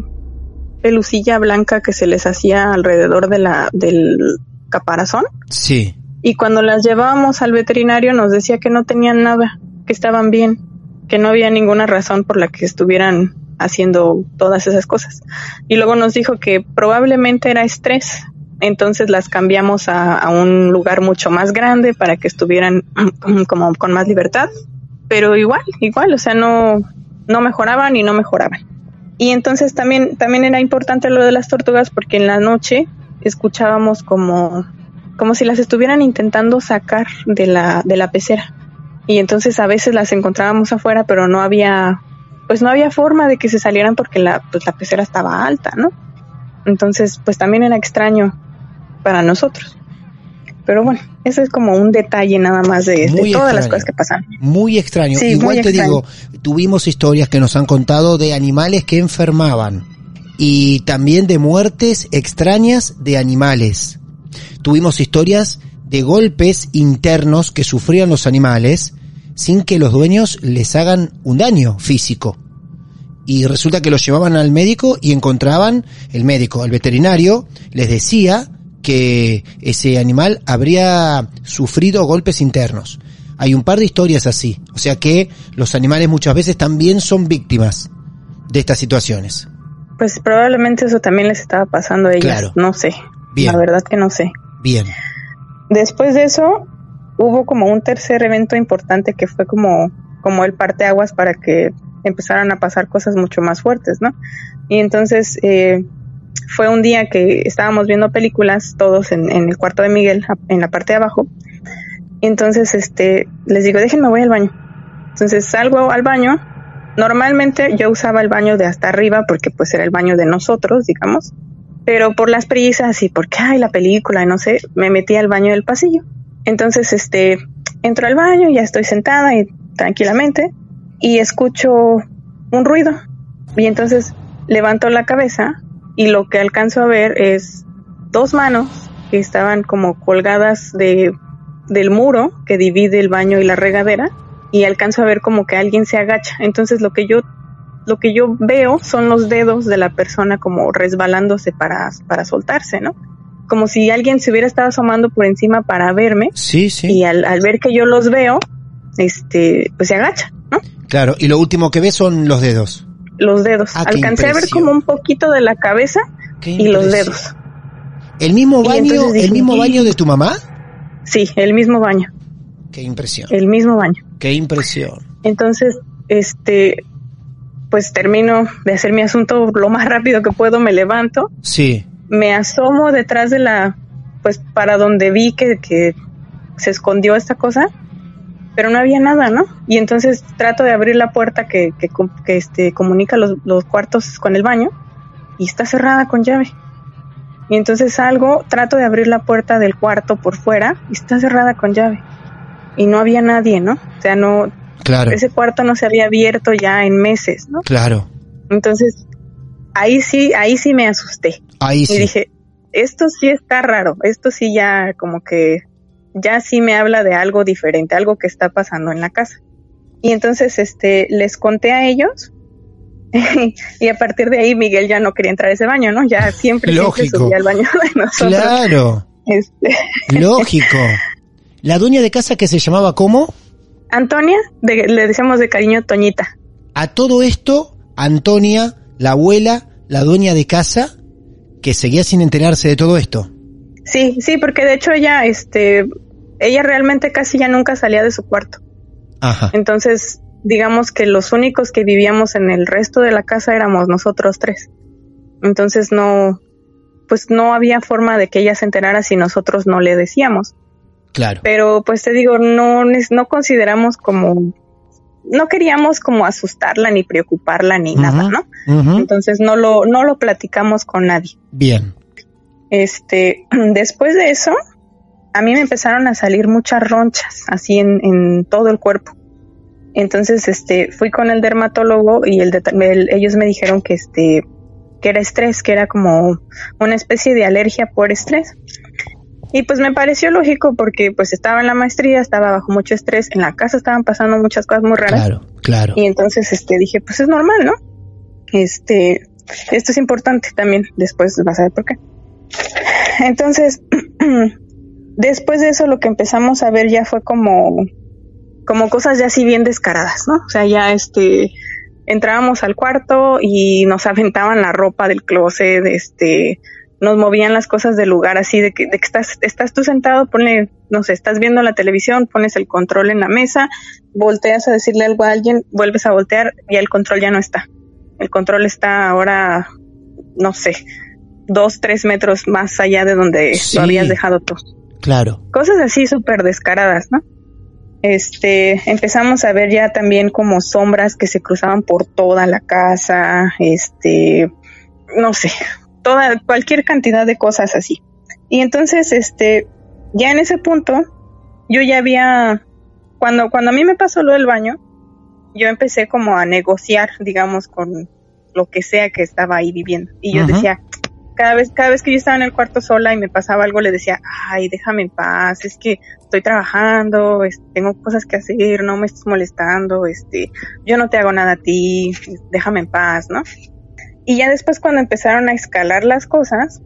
pelucilla blanca que se les hacía alrededor de la, del caparazón. Sí. Y cuando las llevábamos al veterinario nos decía que no tenían nada, que estaban bien, que no había ninguna razón por la que estuvieran haciendo todas esas cosas. Y luego nos dijo que probablemente era estrés. Entonces las cambiamos a, a un lugar mucho más grande para que estuvieran *clears throat* como con más libertad. Pero igual, igual, o sea, no, no mejoraban y no mejoraban. Y entonces también, también era importante lo de las tortugas porque en la noche escuchábamos como, como si las estuvieran intentando sacar de la, de la pecera. Y entonces a veces las encontrábamos afuera, pero no había, pues no había forma de que se salieran porque la, pues la pecera estaba alta, ¿no? Entonces, pues también era extraño para nosotros. Pero bueno, eso es como un detalle nada más de, todas las cosas que pasan. Muy extraño. Sí, Igual muy te extraño. digo, tuvimos historias que nos han contado de animales que enfermaban y también de muertes extrañas de animales. Tuvimos historias de golpes internos que sufrían los animales sin que los dueños les hagan un daño físico. Y resulta que los llevaban al médico y encontraban, el médico, el veterinario, les decía que ese animal habría sufrido golpes internos. Hay un par de historias así. O sea que los animales muchas veces también son víctimas de estas situaciones. Pues probablemente eso también les estaba pasando a ellas. Claro. No sé. Bien. La verdad que no sé. Bien. Después de eso, hubo como un tercer evento importante que fue como, como el parteaguas para que empezaran a pasar cosas mucho más fuertes, ¿no? Y entonces eh, fue un día que estábamos viendo películas todos en, el cuarto de Miguel, en la parte de abajo. Entonces este, les digo, déjenme voy al baño. Entonces salgo al baño. Normalmente yo usaba el baño de hasta arriba porque pues era el baño de nosotros, digamos. Pero por las prisas y porque, ay, la película, no sé, me metí al baño del pasillo. Entonces, este, entro al baño, ya estoy sentada y tranquilamente y escucho un ruido. Y entonces levanto la cabeza y lo que alcanzo a ver es dos manos que estaban como colgadas de, del muro que divide el baño y la regadera y alcanzo a ver como que alguien se agacha. Entonces lo que yo lo que yo veo son los dedos de la persona como resbalándose para, para soltarse, ¿no? Como si alguien se hubiera estado asomando por encima para verme Sí, sí. y al, al ver que yo los veo, este, pues se agacha, ¿no? Claro. Y lo último que ves son los dedos. Los dedos. Ah, Alcancé a ver como un poquito de la cabeza Qué y los dedos. ¿El mismo baño, dije, el mismo baño de tu mamá? Sí, el mismo baño, Qué impresión. el mismo baño. Qué impresión. Entonces, este, pues termino de hacer mi asunto lo más rápido que puedo, me levanto, Sí. me asomo detrás de la, pues para donde vi que, que se escondió esta cosa, pero no había nada, ¿no? Y entonces trato de abrir la puerta que, que, este, comunica los, los cuartos con el baño y está cerrada con llave. Y entonces salgo, trato de abrir la puerta del cuarto por fuera y está cerrada con llave. Y no había nadie, ¿no? O sea, no, Claro. ese cuarto no se había abierto ya en meses, ¿no? Claro. Entonces, ahí sí, ahí sí me asusté. Ahí Y sí. dije, esto sí está raro, esto sí ya como que ya sí me habla de algo diferente, algo que está pasando en la casa. Y entonces este les conté a ellos *laughs* y a partir de ahí Miguel ya no quería entrar a ese baño, ¿no? Ya siempre, siempre subía al baño de nosotros. Claro. Este, *laughs* Lógico. La dueña de casa que se llamaba ¿cómo? Antonia, de- le decíamos de cariño Toñita. A todo esto, Antonia, la abuela, la dueña de casa, que seguía sin enterarse de todo esto. Sí, sí, porque de hecho ella, este, ella realmente casi ya nunca salía de su cuarto. Ajá. Entonces, digamos que los únicos que vivíamos en el resto de la casa éramos nosotros tres. Entonces no, pues no había forma de que ella se enterara si nosotros no le decíamos. Claro. Pero pues te digo, no, no consideramos como, no queríamos como asustarla ni preocuparla ni nada, ¿no? Entonces no lo, no lo platicamos con nadie. Bien. Este, *clears throat* después de eso, a mí me empezaron a salir muchas ronchas, así en, en todo el cuerpo. Entonces, este, fui con el dermatólogo y el, el- ellos me dijeron que este, que era estrés, que era como una especie de alergia por estrés. Y pues me pareció lógico porque pues estaba en la maestría, estaba bajo mucho estrés, en la casa estaban pasando muchas cosas muy raras. Claro, claro. Y entonces este dije, pues es normal, ¿no? Este, esto es importante también, después vas a ver por qué. Entonces, *clears throat* después de eso lo que empezamos a ver ya fue como como cosas ya así bien descaradas, ¿no? O sea, ya este entrábamos al cuarto y nos *laughs* aventaban la ropa del closet, este nos movían las cosas del lugar así de que, de que estás, estás tú sentado, ponle, no sé, estás viendo la televisión, pones el control en la mesa, volteas a decirle algo a alguien, vuelves a voltear y el control ya no está. El control está ahora, no sé, dos, tres metros más allá de donde Sí. lo habías dejado tú. Claro. Cosas así súper descaradas, ¿no? Este, empezamos a ver ya también como sombras que se cruzaban por toda la casa, este, no sé, toda, cualquier cantidad de cosas así. Y entonces, este, ya en ese punto, yo ya había, cuando, cuando a mí me pasó lo del baño, yo empecé como a negociar, digamos, con lo que sea que estaba ahí viviendo. Y yo decía, cada vez, cada vez que yo estaba en el cuarto sola y me pasaba algo, le decía, ay, déjame en paz, es que estoy trabajando, tengo cosas que hacer, no me estés molestando, este, yo no te hago nada a ti, déjame en paz, ¿no? Y ya después cuando empezaron a escalar las cosas,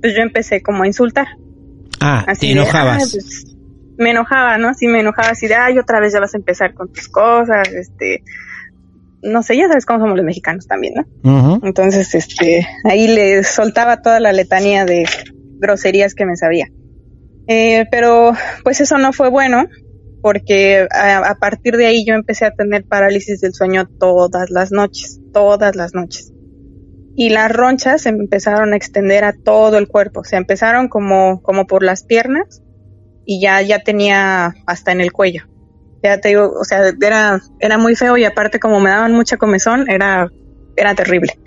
pues yo empecé como a insultar. Ah, te enojabas. Pues, me enojaba, ¿no? Sí, me enojaba así de, ay, otra vez ya vas a empezar con tus cosas, este, no sé, ya sabes cómo somos los mexicanos también, ¿no? Entonces, este, ahí le soltaba toda la letanía de groserías que me sabía. Eh, pero, pues eso no fue bueno, porque a, a, partir de ahí yo empecé a tener parálisis del sueño todas las noches, todas las noches. Y las ronchas se empezaron a extender a todo el cuerpo, se empezaron como, como por las piernas y ya, ya tenía hasta en el cuello ya te digo, o sea, era, era muy feo y aparte como me daban mucha comezón, era, era terrible.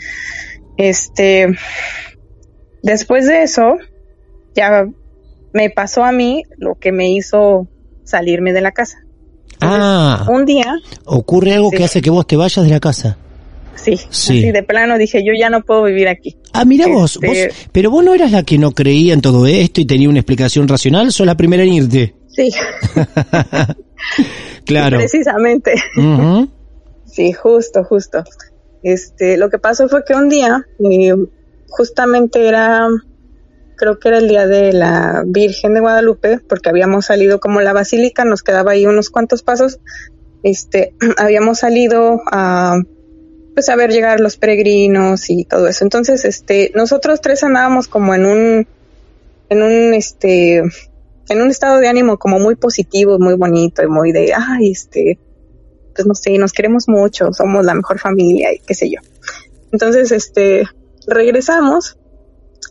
Este, después de eso, ya me pasó a mí lo que me hizo salirme de la casa. ah, un día. Ocurre algo que hace que vos te vayas de la casa. Sí, sí. de plano dije, yo ya no puedo vivir aquí. Ah, mira vos, este vos, pero vos no eras la que no creía en todo esto y tenía una explicación racional, sos la primera en irte. Sí. *laughs* *laughs* claro. Precisamente. Sí, justo, justo. Este, lo que pasó fue que un día, eh, justamente era, creo que era el día de la Virgen de Guadalupe, porque habíamos salido como la basílica, nos quedaba ahí unos cuantos pasos, este, *clears throat* habíamos salido a, pues a ver llegar los peregrinos y todo eso. Entonces, este, nosotros tres andábamos como en un, en un, este, en un estado de ánimo como muy positivo, muy bonito y muy de, ay, este, pues no sé, nos queremos mucho, somos la mejor familia y qué sé yo. Entonces, este, regresamos,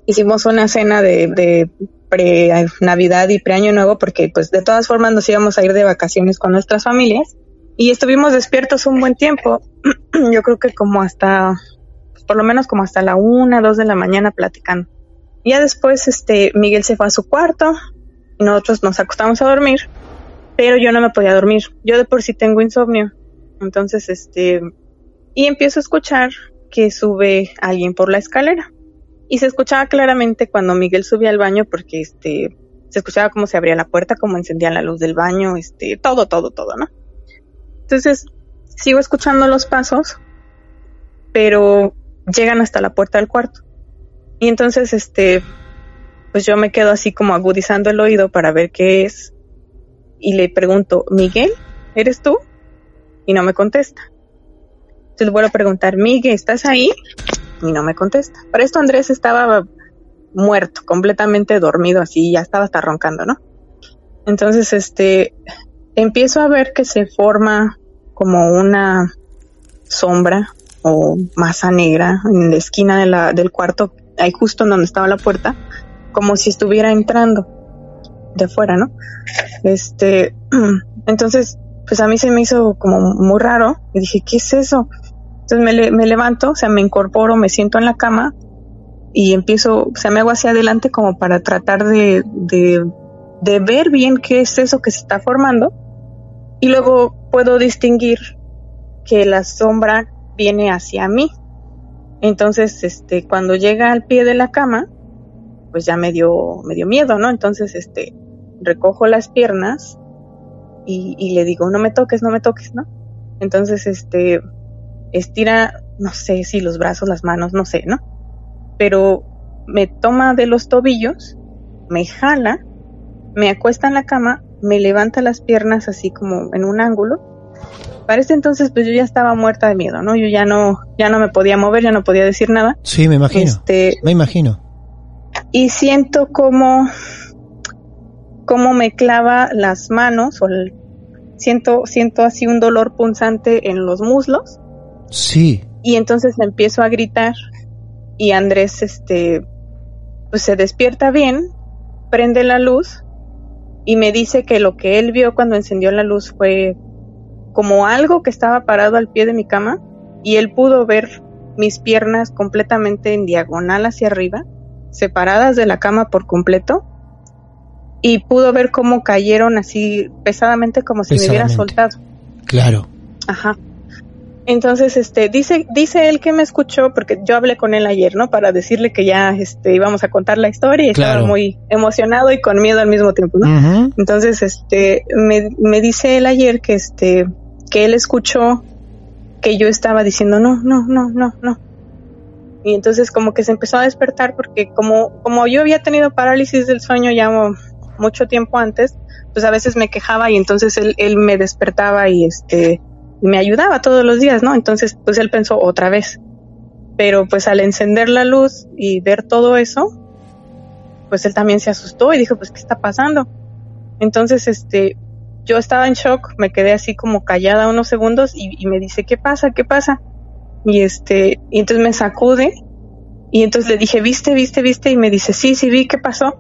hicimos una cena de, de pre Navidad y pre Año Nuevo porque pues de todas formas nos íbamos a ir de vacaciones con nuestras familias y estuvimos despiertos un buen tiempo, *clears throat* yo creo que como hasta, por lo menos como hasta la una, dos de la mañana platicando. Ya después, este, Miguel se fue a su cuarto, y nosotros nos acostamos a dormir, pero yo no me podía dormir. Yo de por sí tengo insomnio. Entonces, este, y empiezo a escuchar que sube alguien por la escalera. Y se escuchaba claramente cuando Miguel subía al baño porque este, se escuchaba cómo se abría la puerta, cómo encendían la luz del baño, este, todo, todo, todo, ¿no? Entonces, sigo escuchando los pasos, pero llegan hasta la puerta del cuarto. Y entonces, este, pues yo me quedo así como agudizando el oído para ver qué es. Y le pregunto, Miguel, ¿eres tú? Y no me contesta. Entonces vuelvo a preguntar, Miguel, ¿estás ahí? Y no me contesta. Para esto Andrés estaba muerto, completamente dormido, así, ya estaba hasta roncando, ¿no? Entonces, este, empiezo a ver que se forma como una sombra o masa negra en la esquina de la, del cuarto, ahí justo en donde estaba la puerta, como si estuviera entrando de fuera, ¿no? Este, *clears throat* entonces, pues a mí se me hizo como muy raro y dije, ¿qué es eso? Entonces me, me levanto, o sea, me incorporo, me siento en la cama y empiezo, o sea, me hago hacia adelante como para tratar de, de, de ver bien qué es eso que se está formando y luego puedo distinguir que la sombra viene hacia mí. Entonces, este, cuando llega al pie de la cama, pues ya me dio, me dio miedo, ¿no? Entonces, este, recojo las piernas y, le digo, no me toques, no me toques, ¿no? Entonces, este, estira, no sé si los brazos, las manos, no sé, ¿no? Pero me toma de los tobillos, me jala, me acuesta en la cama, me levanta las piernas así como en un ángulo. Para ese entonces, pues yo ya estaba muerta de miedo, ¿no? Yo ya no, ya no me podía mover, ya no podía decir nada. Sí, me imagino. Este, me imagino y siento como, como me clava las manos o siento, siento así un dolor punzante en los muslos. Sí. Y entonces empiezo a gritar y Andrés, este, pues se despierta bien, prende la luz y me dice que lo que él vio cuando encendió la luz fue como algo que estaba parado al pie de mi cama y él pudo ver mis piernas completamente en diagonal hacia arriba separadas de la cama por completo y pudo ver cómo cayeron así pesadamente como si me hubiera soltado. Claro. Ajá. Entonces, este, dice, dice él que me escuchó, porque yo hablé con él ayer, ¿no? Para decirle que ya, este, íbamos a contar la historia y estaba muy emocionado y con miedo al mismo tiempo, ¿no? Entonces, este, me, me dice él ayer que, este, que él escuchó que yo estaba diciendo, no, no, no, no, no. Y entonces como que se empezó a despertar porque como, como yo había tenido parálisis del sueño ya mucho tiempo antes, pues a veces me quejaba y entonces él, él me despertaba y este me ayudaba todos los días, ¿no? Entonces, pues él pensó otra vez. Pero pues al encender la luz y ver todo eso, pues él también se asustó y dijo, pues, ¿qué está pasando? Entonces, este, yo estaba en shock, me quedé así como callada unos segundos y, y me dice, ¿qué pasa? ¿Qué pasa? Y este, y entonces me sacude y entonces le dije, ¿viste, viste, viste? Y me dice, sí, sí, vi, ¿qué pasó?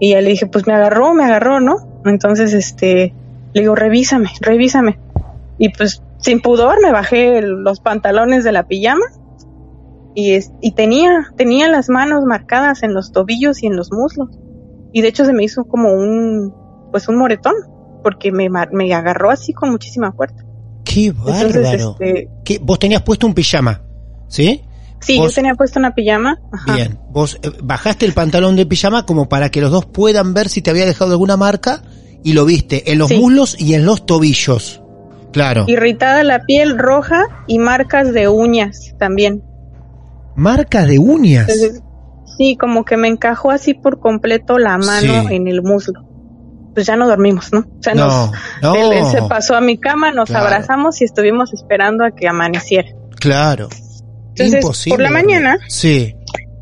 Y ya le dije, pues me agarró, me agarró, ¿no? Entonces, este, le digo, revísame, revísame. Y pues sin pudor me bajé los pantalones de la pijama y, es, y tenía, tenía las manos marcadas en los tobillos y en los muslos. Y de hecho se me hizo como un, pues un moretón, porque me, me agarró así con muchísima fuerza. ¡Qué bárbaro! Este, ¿Qué, vos tenías puesto un pijama, ¿sí? Sí, yo tenía puesto una pijama. Bien, vos eh, bajaste el pantalón de pijama como para que los dos puedan ver si te había dejado alguna marca y lo viste en los muslos y en los tobillos. Claro. Irritada la piel roja y marcas de uñas también. ¿Marcas de uñas? sí, como que me encajó así por completo la mano en el muslo. Pues ya no dormimos, ¿no? O sea, no, Él, se pasó a mi cama, nos abrazamos y estuvimos esperando a que amaneciera. Claro. Entonces, por la mañana. Sí.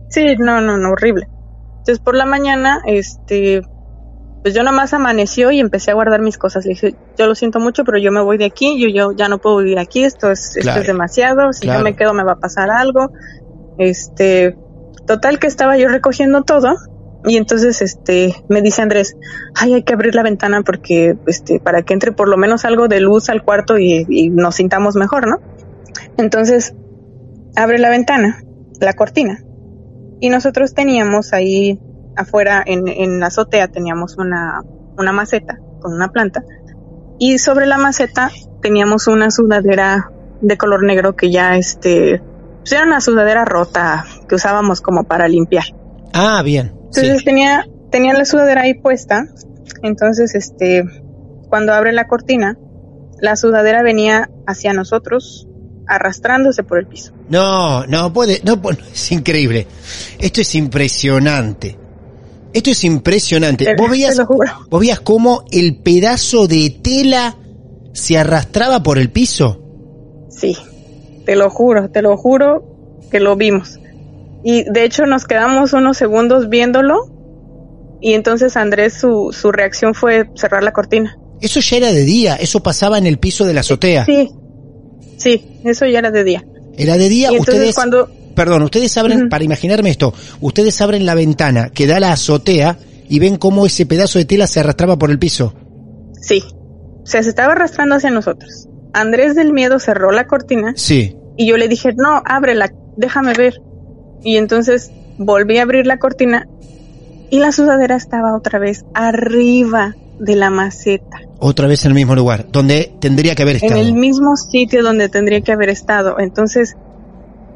Sí, no, no, no, horrible. Entonces, por la mañana, este, pues yo nomás amaneció y empecé a guardar mis cosas. Le dije, yo lo siento mucho, pero yo me voy de aquí, yo, yo ya no puedo vivir aquí, esto es, esto es demasiado, si yo me quedo me va a pasar algo. Este, total que estaba yo recogiendo todo y entonces este me dice Andrés, ay, hay que abrir la ventana porque este para que entre por lo menos algo de luz al cuarto y, nos sintamos mejor, ¿no? Entonces abre la ventana, la cortina. Y nosotros teníamos ahí afuera en, en la azotea teníamos una, una maceta con una planta. Y sobre la maceta teníamos una sudadera de color negro que ya este pues era una sudadera rota que usábamos como para limpiar. Ah, bien. Entonces tenía tenía la sudadera ahí puesta. Entonces este cuando abre la cortina, la sudadera venía hacia nosotros arrastrándose por el piso. No, no puede, no, es increíble. Esto es impresionante. Esto es impresionante. ¿Vos veías, *laughs* ¿Vos veías cómo el pedazo de tela se arrastraba por el piso? Sí, te lo juro, te lo juro que lo vimos. Y de hecho nos quedamos unos segundos viéndolo y entonces Andrés su, su reacción fue cerrar la cortina. Eso ya era de día, eso pasaba en el piso de la azotea. Sí, sí, eso ya era de día. Era de día, ustedes... Cuando, perdón, ustedes abren, para imaginarme esto, ustedes abren la ventana que da a la azotea y ven cómo ese pedazo de tela se arrastraba por el piso. Sí, o sea, se estaba arrastrando hacia nosotros. Andrés del miedo cerró la cortina. Sí. Y yo le dije, no, ábrela, déjame ver. Y entonces volví a abrir la cortina y la sudadera estaba otra vez arriba de la maceta. Otra vez en el mismo lugar, donde tendría que haber estado. En el mismo sitio donde tendría que haber estado. Entonces,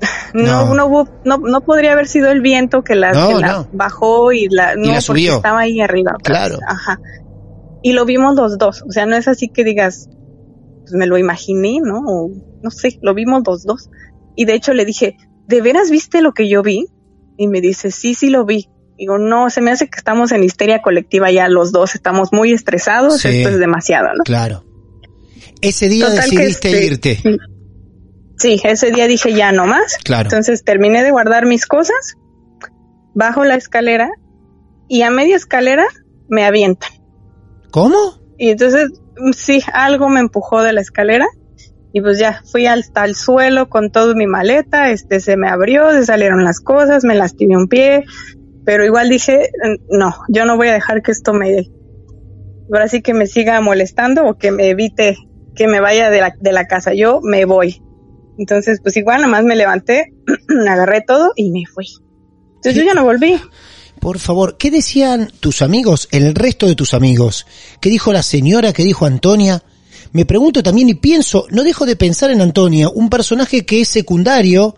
*laughs* no, no, hubo, no, no podría haber sido el viento que la, bajó y la, no, porque estaba ahí arriba. Claro. Ajá. Y lo vimos los dos. O sea, no es así que digas, pues me lo imaginé, ¿no? O, no sé, lo vimos los dos. Y de hecho le dije, ¿de veras viste lo que yo vi? Y me dice, sí, sí lo vi. Digo, no, se me hace que estamos en histeria colectiva ya los dos, estamos muy estresados, esto es demasiado, ¿no? Claro. Ese día decidiste este, irte. Sí, ese día dije ya no más. Claro. Entonces terminé de guardar mis cosas, bajo la escalera y a media escalera me avientan. ¿Cómo? Y entonces, sí, algo me empujó de la escalera y pues ya fui hasta el suelo con toda mi maleta, este se me abrió, se salieron las cosas, me lastimé un pie, pero igual dije, no, yo no voy a dejar que esto me, ahora sí que me siga molestando o que me evite que me vaya de la, de la casa, yo me voy. Entonces, pues igual, nada más me levanté, *clears throat* agarré todo y me fui. Entonces yo ya no volví. Por favor, ¿qué decían tus amigos, el resto de tus amigos? ¿Qué dijo la señora? ¿Qué dijo Antonia? Me pregunto también y pienso, no dejo de pensar en Antonia, un personaje que es secundario,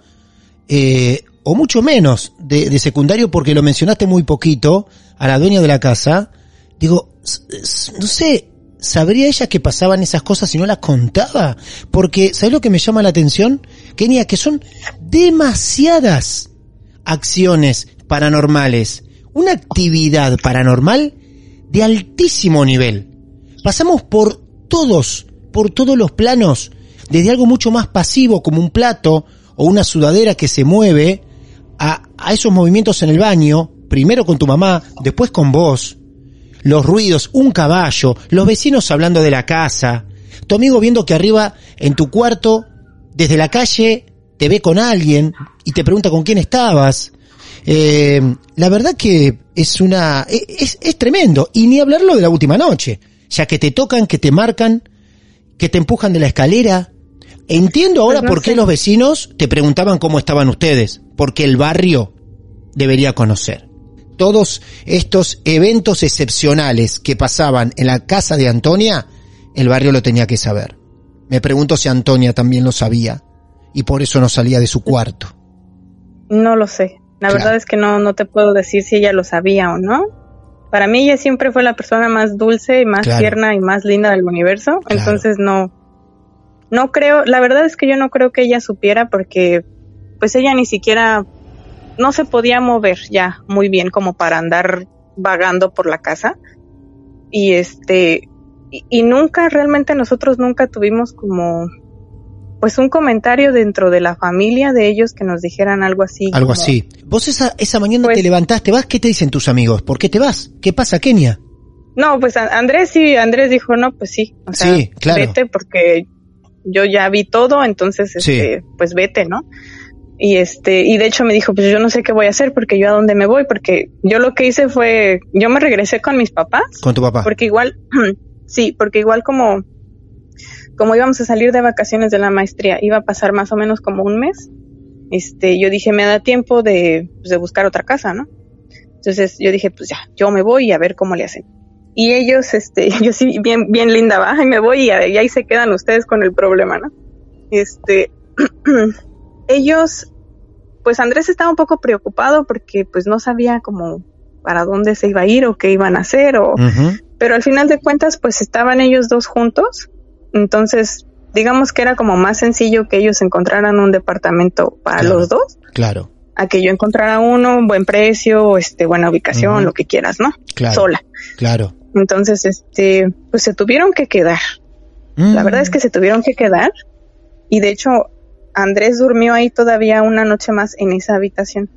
eh, o mucho menos de, de secundario porque lo mencionaste muy poquito, a la dueña de la casa. Digo, no sé, ¿sabría ella que pasaban esas cosas si no las contaba? Porque, ¿sabes lo que me llama la atención? Kenia, que son demasiadas acciones paranormales. Una actividad paranormal de altísimo nivel. Pasamos por todos, por todos los planos, desde algo mucho más pasivo como un plato o una sudadera que se mueve, a, a esos movimientos en el baño, primero con tu mamá, después con vos, los ruidos, un caballo, los vecinos hablando de la casa, tu amigo viendo que arriba en tu cuarto, desde la calle, te ve con alguien y te pregunta con quién estabas. Eh, la verdad que es una, e- es, es tremendo. Y ni hablarlo de la última noche, ya que te tocan, que te marcan, que te empujan de la escalera. Entiendo ahora no por qué sé. los vecinos te preguntaban cómo estaban ustedes, porque el barrio debería conocer. Todos estos eventos excepcionales que pasaban en la casa de Antonia, el barrio lo tenía que saber. Me pregunto si Antonia también lo sabía y por eso no salía de su cuarto. No lo sé. La Claro. verdad es que no, no te puedo decir si ella lo sabía o no. Para mí ella siempre fue la persona más dulce y más Claro. tierna y más linda del universo. Claro. Entonces no, no creo, la verdad es que yo no creo que ella supiera porque pues ella ni siquiera, no se podía mover ya muy bien como para andar vagando por la casa. Y este, y, y nunca, realmente nosotros nunca tuvimos como, pues un comentario dentro de la familia de ellos que nos dijeran algo así. Algo como- así. Vos esa, esa mañana Pues- te levantaste, vas, ¿qué te dicen tus amigos? ¿Por qué te vas? ¿Qué pasa, Kenia? No, pues Andrés sí, Andrés dijo, no, pues sí, o sea, Sí, claro. vete porque yo ya vi todo, entonces, Sí. este, pues vete, ¿no? Y este, y de hecho me dijo, pues yo no sé qué voy a hacer porque yo a dónde me voy, porque yo lo que hice fue, yo me regresé con mis papás, Con tu papá. porque igual, *clears throat* sí, porque igual como, como íbamos a salir de vacaciones de la maestría, iba a pasar más o menos como un mes, este, yo dije, me da tiempo de, pues, de buscar otra casa, ¿no? Entonces yo dije, pues ya, yo me voy y a ver cómo le hacen. Y ellos, este, *laughs* yo sí, bien, bien linda, va, y me voy y, ahí se quedan ustedes con el problema, ¿no? Este, *clears throat* ellos, pues Andrés estaba un poco preocupado porque pues no sabía como para dónde se iba a ir o qué iban a hacer o, pero al final de cuentas pues estaban ellos dos juntos, entonces digamos que era como más sencillo que ellos encontraran un departamento para Claro. los dos Claro, a que yo encontrara uno, un buen precio, este, buena ubicación, lo que quieras, ¿no? claro. Sola. Claro. Entonces, este, pues se tuvieron que quedar. La Mm. verdad es que se tuvieron que quedar. Y de hecho, Andrés durmió ahí todavía una noche más en esa habitación.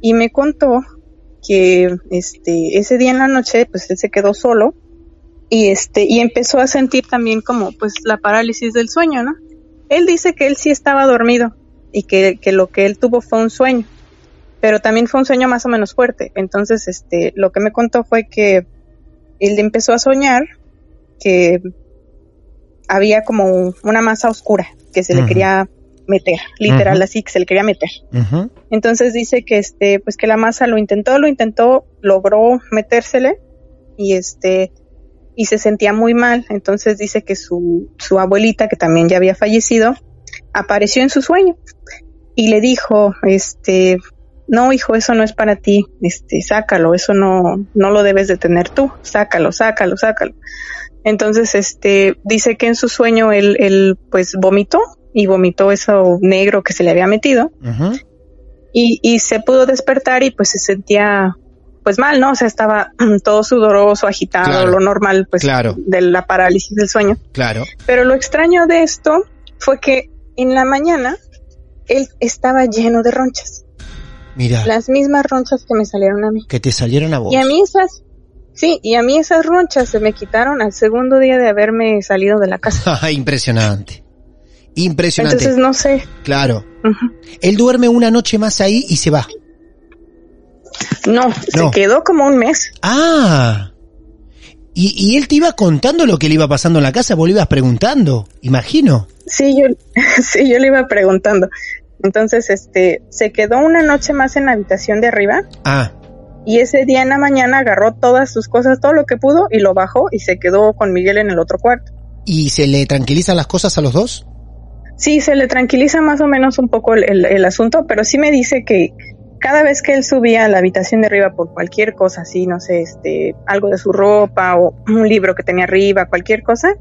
Y me contó que este, ese día en la noche, pues él se quedó solo. Y este, y empezó a sentir también como pues la parálisis del sueño, ¿no? Él dice que él sí estaba dormido y que, que lo que él tuvo fue un sueño. Pero también fue un sueño más o menos fuerte. Entonces, este, lo que me contó fue que él empezó a soñar que había como una masa oscura que se le quería meter, literal así, que se le quería meter. Entonces dice que este, pues que la masa lo intentó, lo intentó, logró metérsele y este, y se sentía muy mal. Entonces dice que su, su abuelita, que también ya había fallecido, apareció en su sueño y le dijo, este, no hijo, eso no es para ti, este, sácalo, eso no, no lo debes de tener tú, sácalo, sácalo, sácalo. Entonces, este, dice que en su sueño él, él pues vomitó y vomitó eso negro que se le había metido y, y se pudo despertar y pues se sentía pues mal, ¿no? O sea, estaba *clears throat* todo sudoroso, agitado, Claro. lo normal pues Claro. de la parálisis del sueño. Claro. Pero lo extraño de esto fue que en la mañana él estaba lleno de ronchas, Mira, las mismas ronchas que me salieron a mí. que te salieron a vos. Y a mí esas, sí, y a mí esas ronchas se me quitaron al segundo día de haberme salido de la casa. *laughs* Impresionante. Impresionante. Entonces no sé. Claro. Él duerme una noche más ahí y se va. No, No. se quedó como un mes. Ah. Y, y él te iba contando lo que le iba pasando en la casa, vos le ibas preguntando, imagino. Sí, yo, *laughs* sí, yo le iba preguntando. Entonces, este, se quedó una noche más en la habitación de arriba. Ah. Y ese día en la mañana agarró todas sus cosas, todo lo que pudo, y lo bajó y se quedó con Miguel en el otro cuarto. ¿Y se le tranquilizan las cosas a los dos? Sí, se le tranquiliza más o menos un poco el, el, el asunto, pero sí me dice que cada vez que él subía a la habitación de arriba por cualquier cosa, así, no sé, este, algo de su ropa o *clears throat* un libro que tenía arriba, cualquier cosa,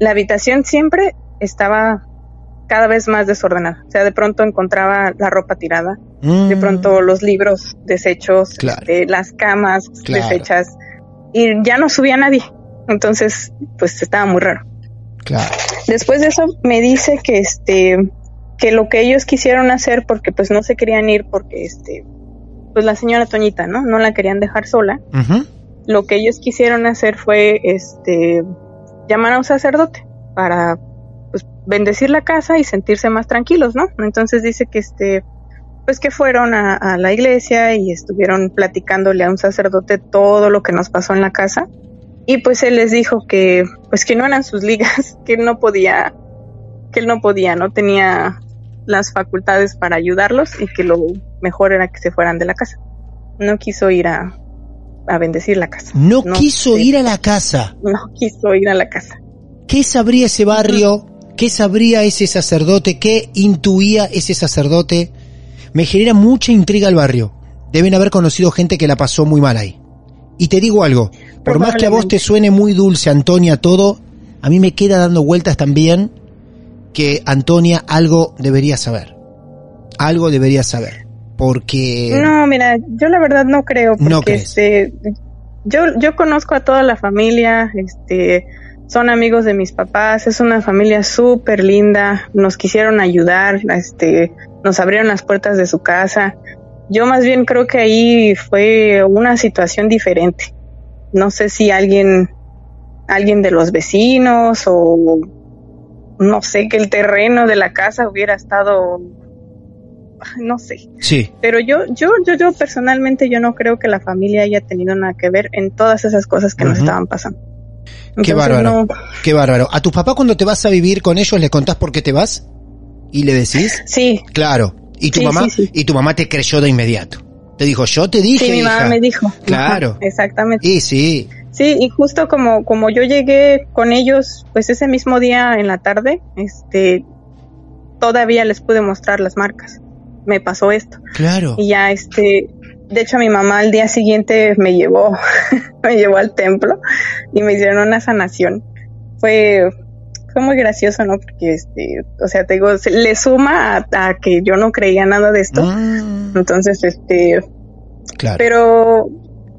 la habitación siempre estaba cada vez más desordenada. O sea, de pronto encontraba la ropa tirada, Mm, de pronto los libros deshechos, Claro. este, las camas Claro. deshechas, y ya no subía nadie. Entonces, pues estaba muy raro. Claro. Después de eso me dice que este que lo que ellos quisieron hacer porque pues no se querían ir porque este pues la señora Toñita, ¿no? No la querían dejar sola. Lo que ellos quisieron hacer fue este llamar a un sacerdote para pues bendecir la casa y sentirse más tranquilos, ¿no? Entonces dice que este pues que fueron a, a la iglesia y estuvieron platicándole a un sacerdote todo lo que nos pasó en la casa y pues él les dijo que pues que no eran sus ligas, *laughs* que él no podía que él no podía, no tenía las facultades para ayudarlos y que lo mejor era que se fueran de la casa. No quiso ir a, a bendecir la casa. No, quiso ir a la casa. No quiso ir a la casa. ¿Qué sabría ese barrio? ¿Qué sabría ese sacerdote? ¿Qué intuía ese sacerdote? Me genera mucha intriga el barrio. Deben haber conocido gente que la pasó muy mal ahí. Y te digo algo, por más que a vos te suene muy dulce, Antonia, todo, a mí me queda dando vueltas también que Antonia algo debería saber. Algo debería saber. Porque... No, mira, yo la verdad no creo porque No crees. este yo yo conozco a toda la familia, este son amigos de mis papás, es una familia súper linda, nos quisieron ayudar, este nos abrieron las puertas de su casa. Yo más bien creo que ahí fue una situación diferente. No sé si alguien alguien de los vecinos o no sé que el terreno de la casa hubiera estado no sé. Sí. Pero yo, yo, yo, yo personalmente yo no creo que la familia haya tenido nada que ver en todas esas cosas que nos estaban pasando. Qué bárbaro. no- Qué bárbaro. ¿A tus papás cuando te vas a vivir con ellos le contás por qué te vas? ¿Y le decís? Sí. Claro. ¿Y tu Sí, mamá? sí, sí. Y tu mamá te creyó de inmediato. Te dijo, yo te dije, Sí, mi mamá me dijo. Claro. Ajá, exactamente. Y sí. Sí, y justo como, como yo llegué con ellos, pues ese mismo día en la tarde, este, todavía les pude mostrar las marcas. Me pasó esto. Claro. Y ya, este, de hecho mi mamá al día siguiente me llevó, *laughs* me llevó al templo y me hicieron una sanación. Fue, fue muy gracioso, ¿no? Porque, este, o sea, te digo, se- le suma a, a que yo no creía nada de esto. Entonces, este, Claro. pero,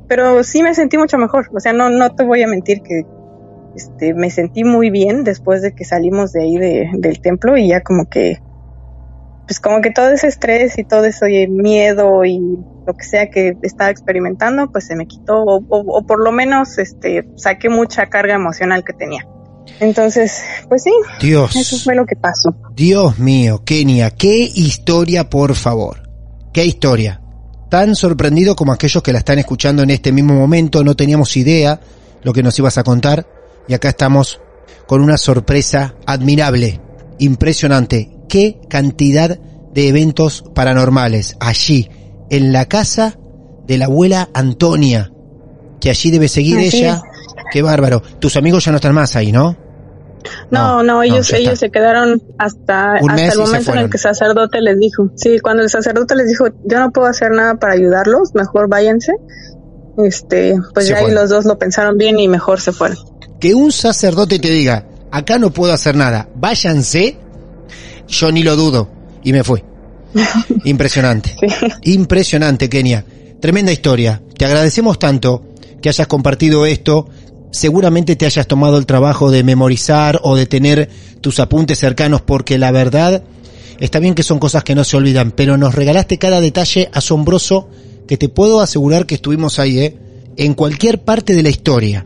pero sí me sentí mucho mejor. O sea, no, no te voy a mentir que, este, me sentí muy bien después de que salimos de ahí de- del templo y ya como que, pues como que todo ese estrés y todo ese miedo y lo que sea que estaba experimentando, pues se me quitó o, o- o por lo menos, este, saqué mucha carga emocional que tenía. Entonces, pues sí, Dios. eso fue lo que pasó. Dios mío, Kenia, qué historia, por favor. Qué historia. Tan sorprendido como aquellos que la están escuchando en este mismo momento, no teníamos idea lo que nos ibas a contar y acá estamos con una sorpresa admirable, impresionante. Qué cantidad de eventos paranormales allí, en la casa de la abuela Antonia, que allí debe seguir Así ella. Qué bárbaro. Tus amigos ya no están más ahí, ¿no? No, no, ellos, ya está. ellos se quedaron hasta, hasta el momento en el que el sacerdote les dijo. Sí, cuando el sacerdote les dijo, yo no puedo hacer nada para ayudarlos, mejor váyanse. Este, pues Se ya ahí los dos lo pensaron bien y mejor se fueron. que un sacerdote te diga, acá no puedo hacer nada, váyanse, yo ni lo dudo. Y me fui. *laughs* Impresionante. Impresionante, Kenia. Tremenda historia. Te agradecemos tanto que hayas compartido esto. Seguramente te hayas tomado el trabajo de memorizar o de tener tus apuntes cercanos porque la verdad está bien que son cosas que no se olvidan, pero nos regalaste cada detalle asombroso que te puedo asegurar que estuvimos ahí, ¿eh? En cualquier parte de la historia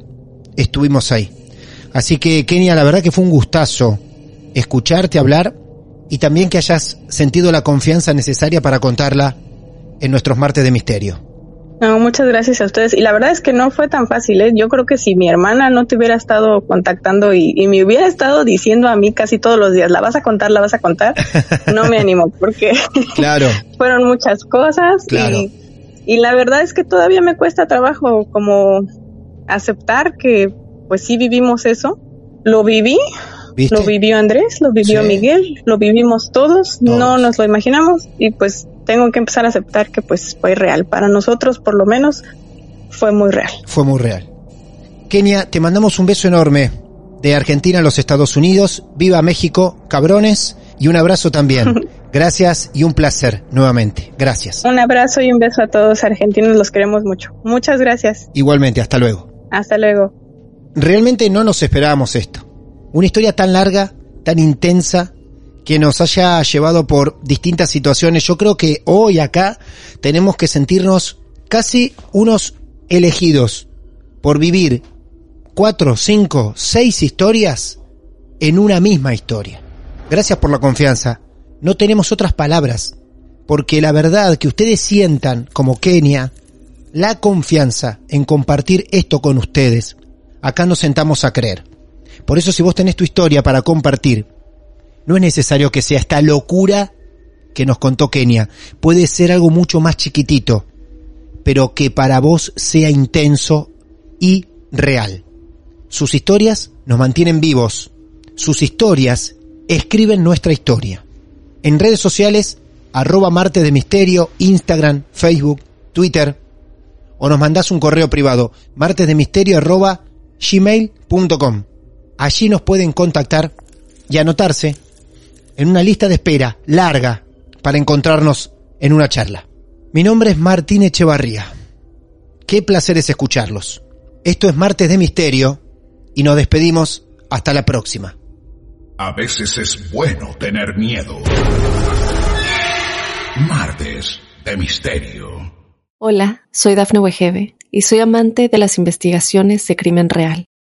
estuvimos ahí. Así que, Kenia, la verdad que fue un gustazo escucharte hablar y también que hayas sentido la confianza necesaria para contarla en nuestros martes de misterio. No, muchas gracias a ustedes. Y la verdad es que no fue tan fácil, ¿eh? Yo creo que si mi hermana no te hubiera estado contactando y, y me hubiera estado diciendo a mí casi todos los días, la vas a contar, la vas a contar, *laughs* no me animo porque Claro, *laughs* fueron muchas cosas Claro. y, y la verdad es que todavía me cuesta trabajo como aceptar que pues sí vivimos eso. Lo viví, ¿viste? lo vivió Andrés, lo vivió Sí. Miguel, lo vivimos todos, no nos lo imaginamos y pues tengo que empezar a aceptar que pues fue real. Para nosotros por lo menos fue muy real. Fue muy real. Kenia, te mandamos un beso enorme de Argentina a los Estados Unidos. Viva México, cabrones. Y un abrazo también. *laughs* Gracias y un placer nuevamente. Gracias. Un abrazo y un beso a todos argentinos, los queremos mucho. Muchas gracias. Igualmente, hasta luego. Hasta luego. Realmente no nos esperábamos esto. Una historia tan larga, tan intensa, que nos haya llevado por distintas situaciones. Yo creo que hoy acá tenemos que sentirnos casi unos elegidos por vivir cuatro, cinco, seis historias en una misma historia. Gracias por la confianza. No tenemos otras palabras, porque la verdad que ustedes sientan como Kenia la confianza en compartir esto con ustedes, acá nos sentamos a creer. Por eso si vos tenés tu historia para compartir, no es necesario que sea esta locura que nos contó Kenia. Puede ser algo mucho más chiquitito, pero que para vos sea intenso y real. Sus historias nos mantienen vivos. Sus historias escriben nuestra historia. En redes sociales, arroba martes de misterio, Instagram, Facebook, Twitter, o nos mandás un correo privado, martesdemisterio arroba gmail.com. Allí nos pueden contactar y anotarse en una lista de espera larga para encontrarnos en una charla. Mi nombre es Martín Echevarría. Qué placer es escucharlos. Esto es Martes de Misterio y nos despedimos hasta la próxima. A veces es bueno tener miedo. Martes de Misterio. Hola, soy Dafne Wegebe y soy amante de las investigaciones de crimen real.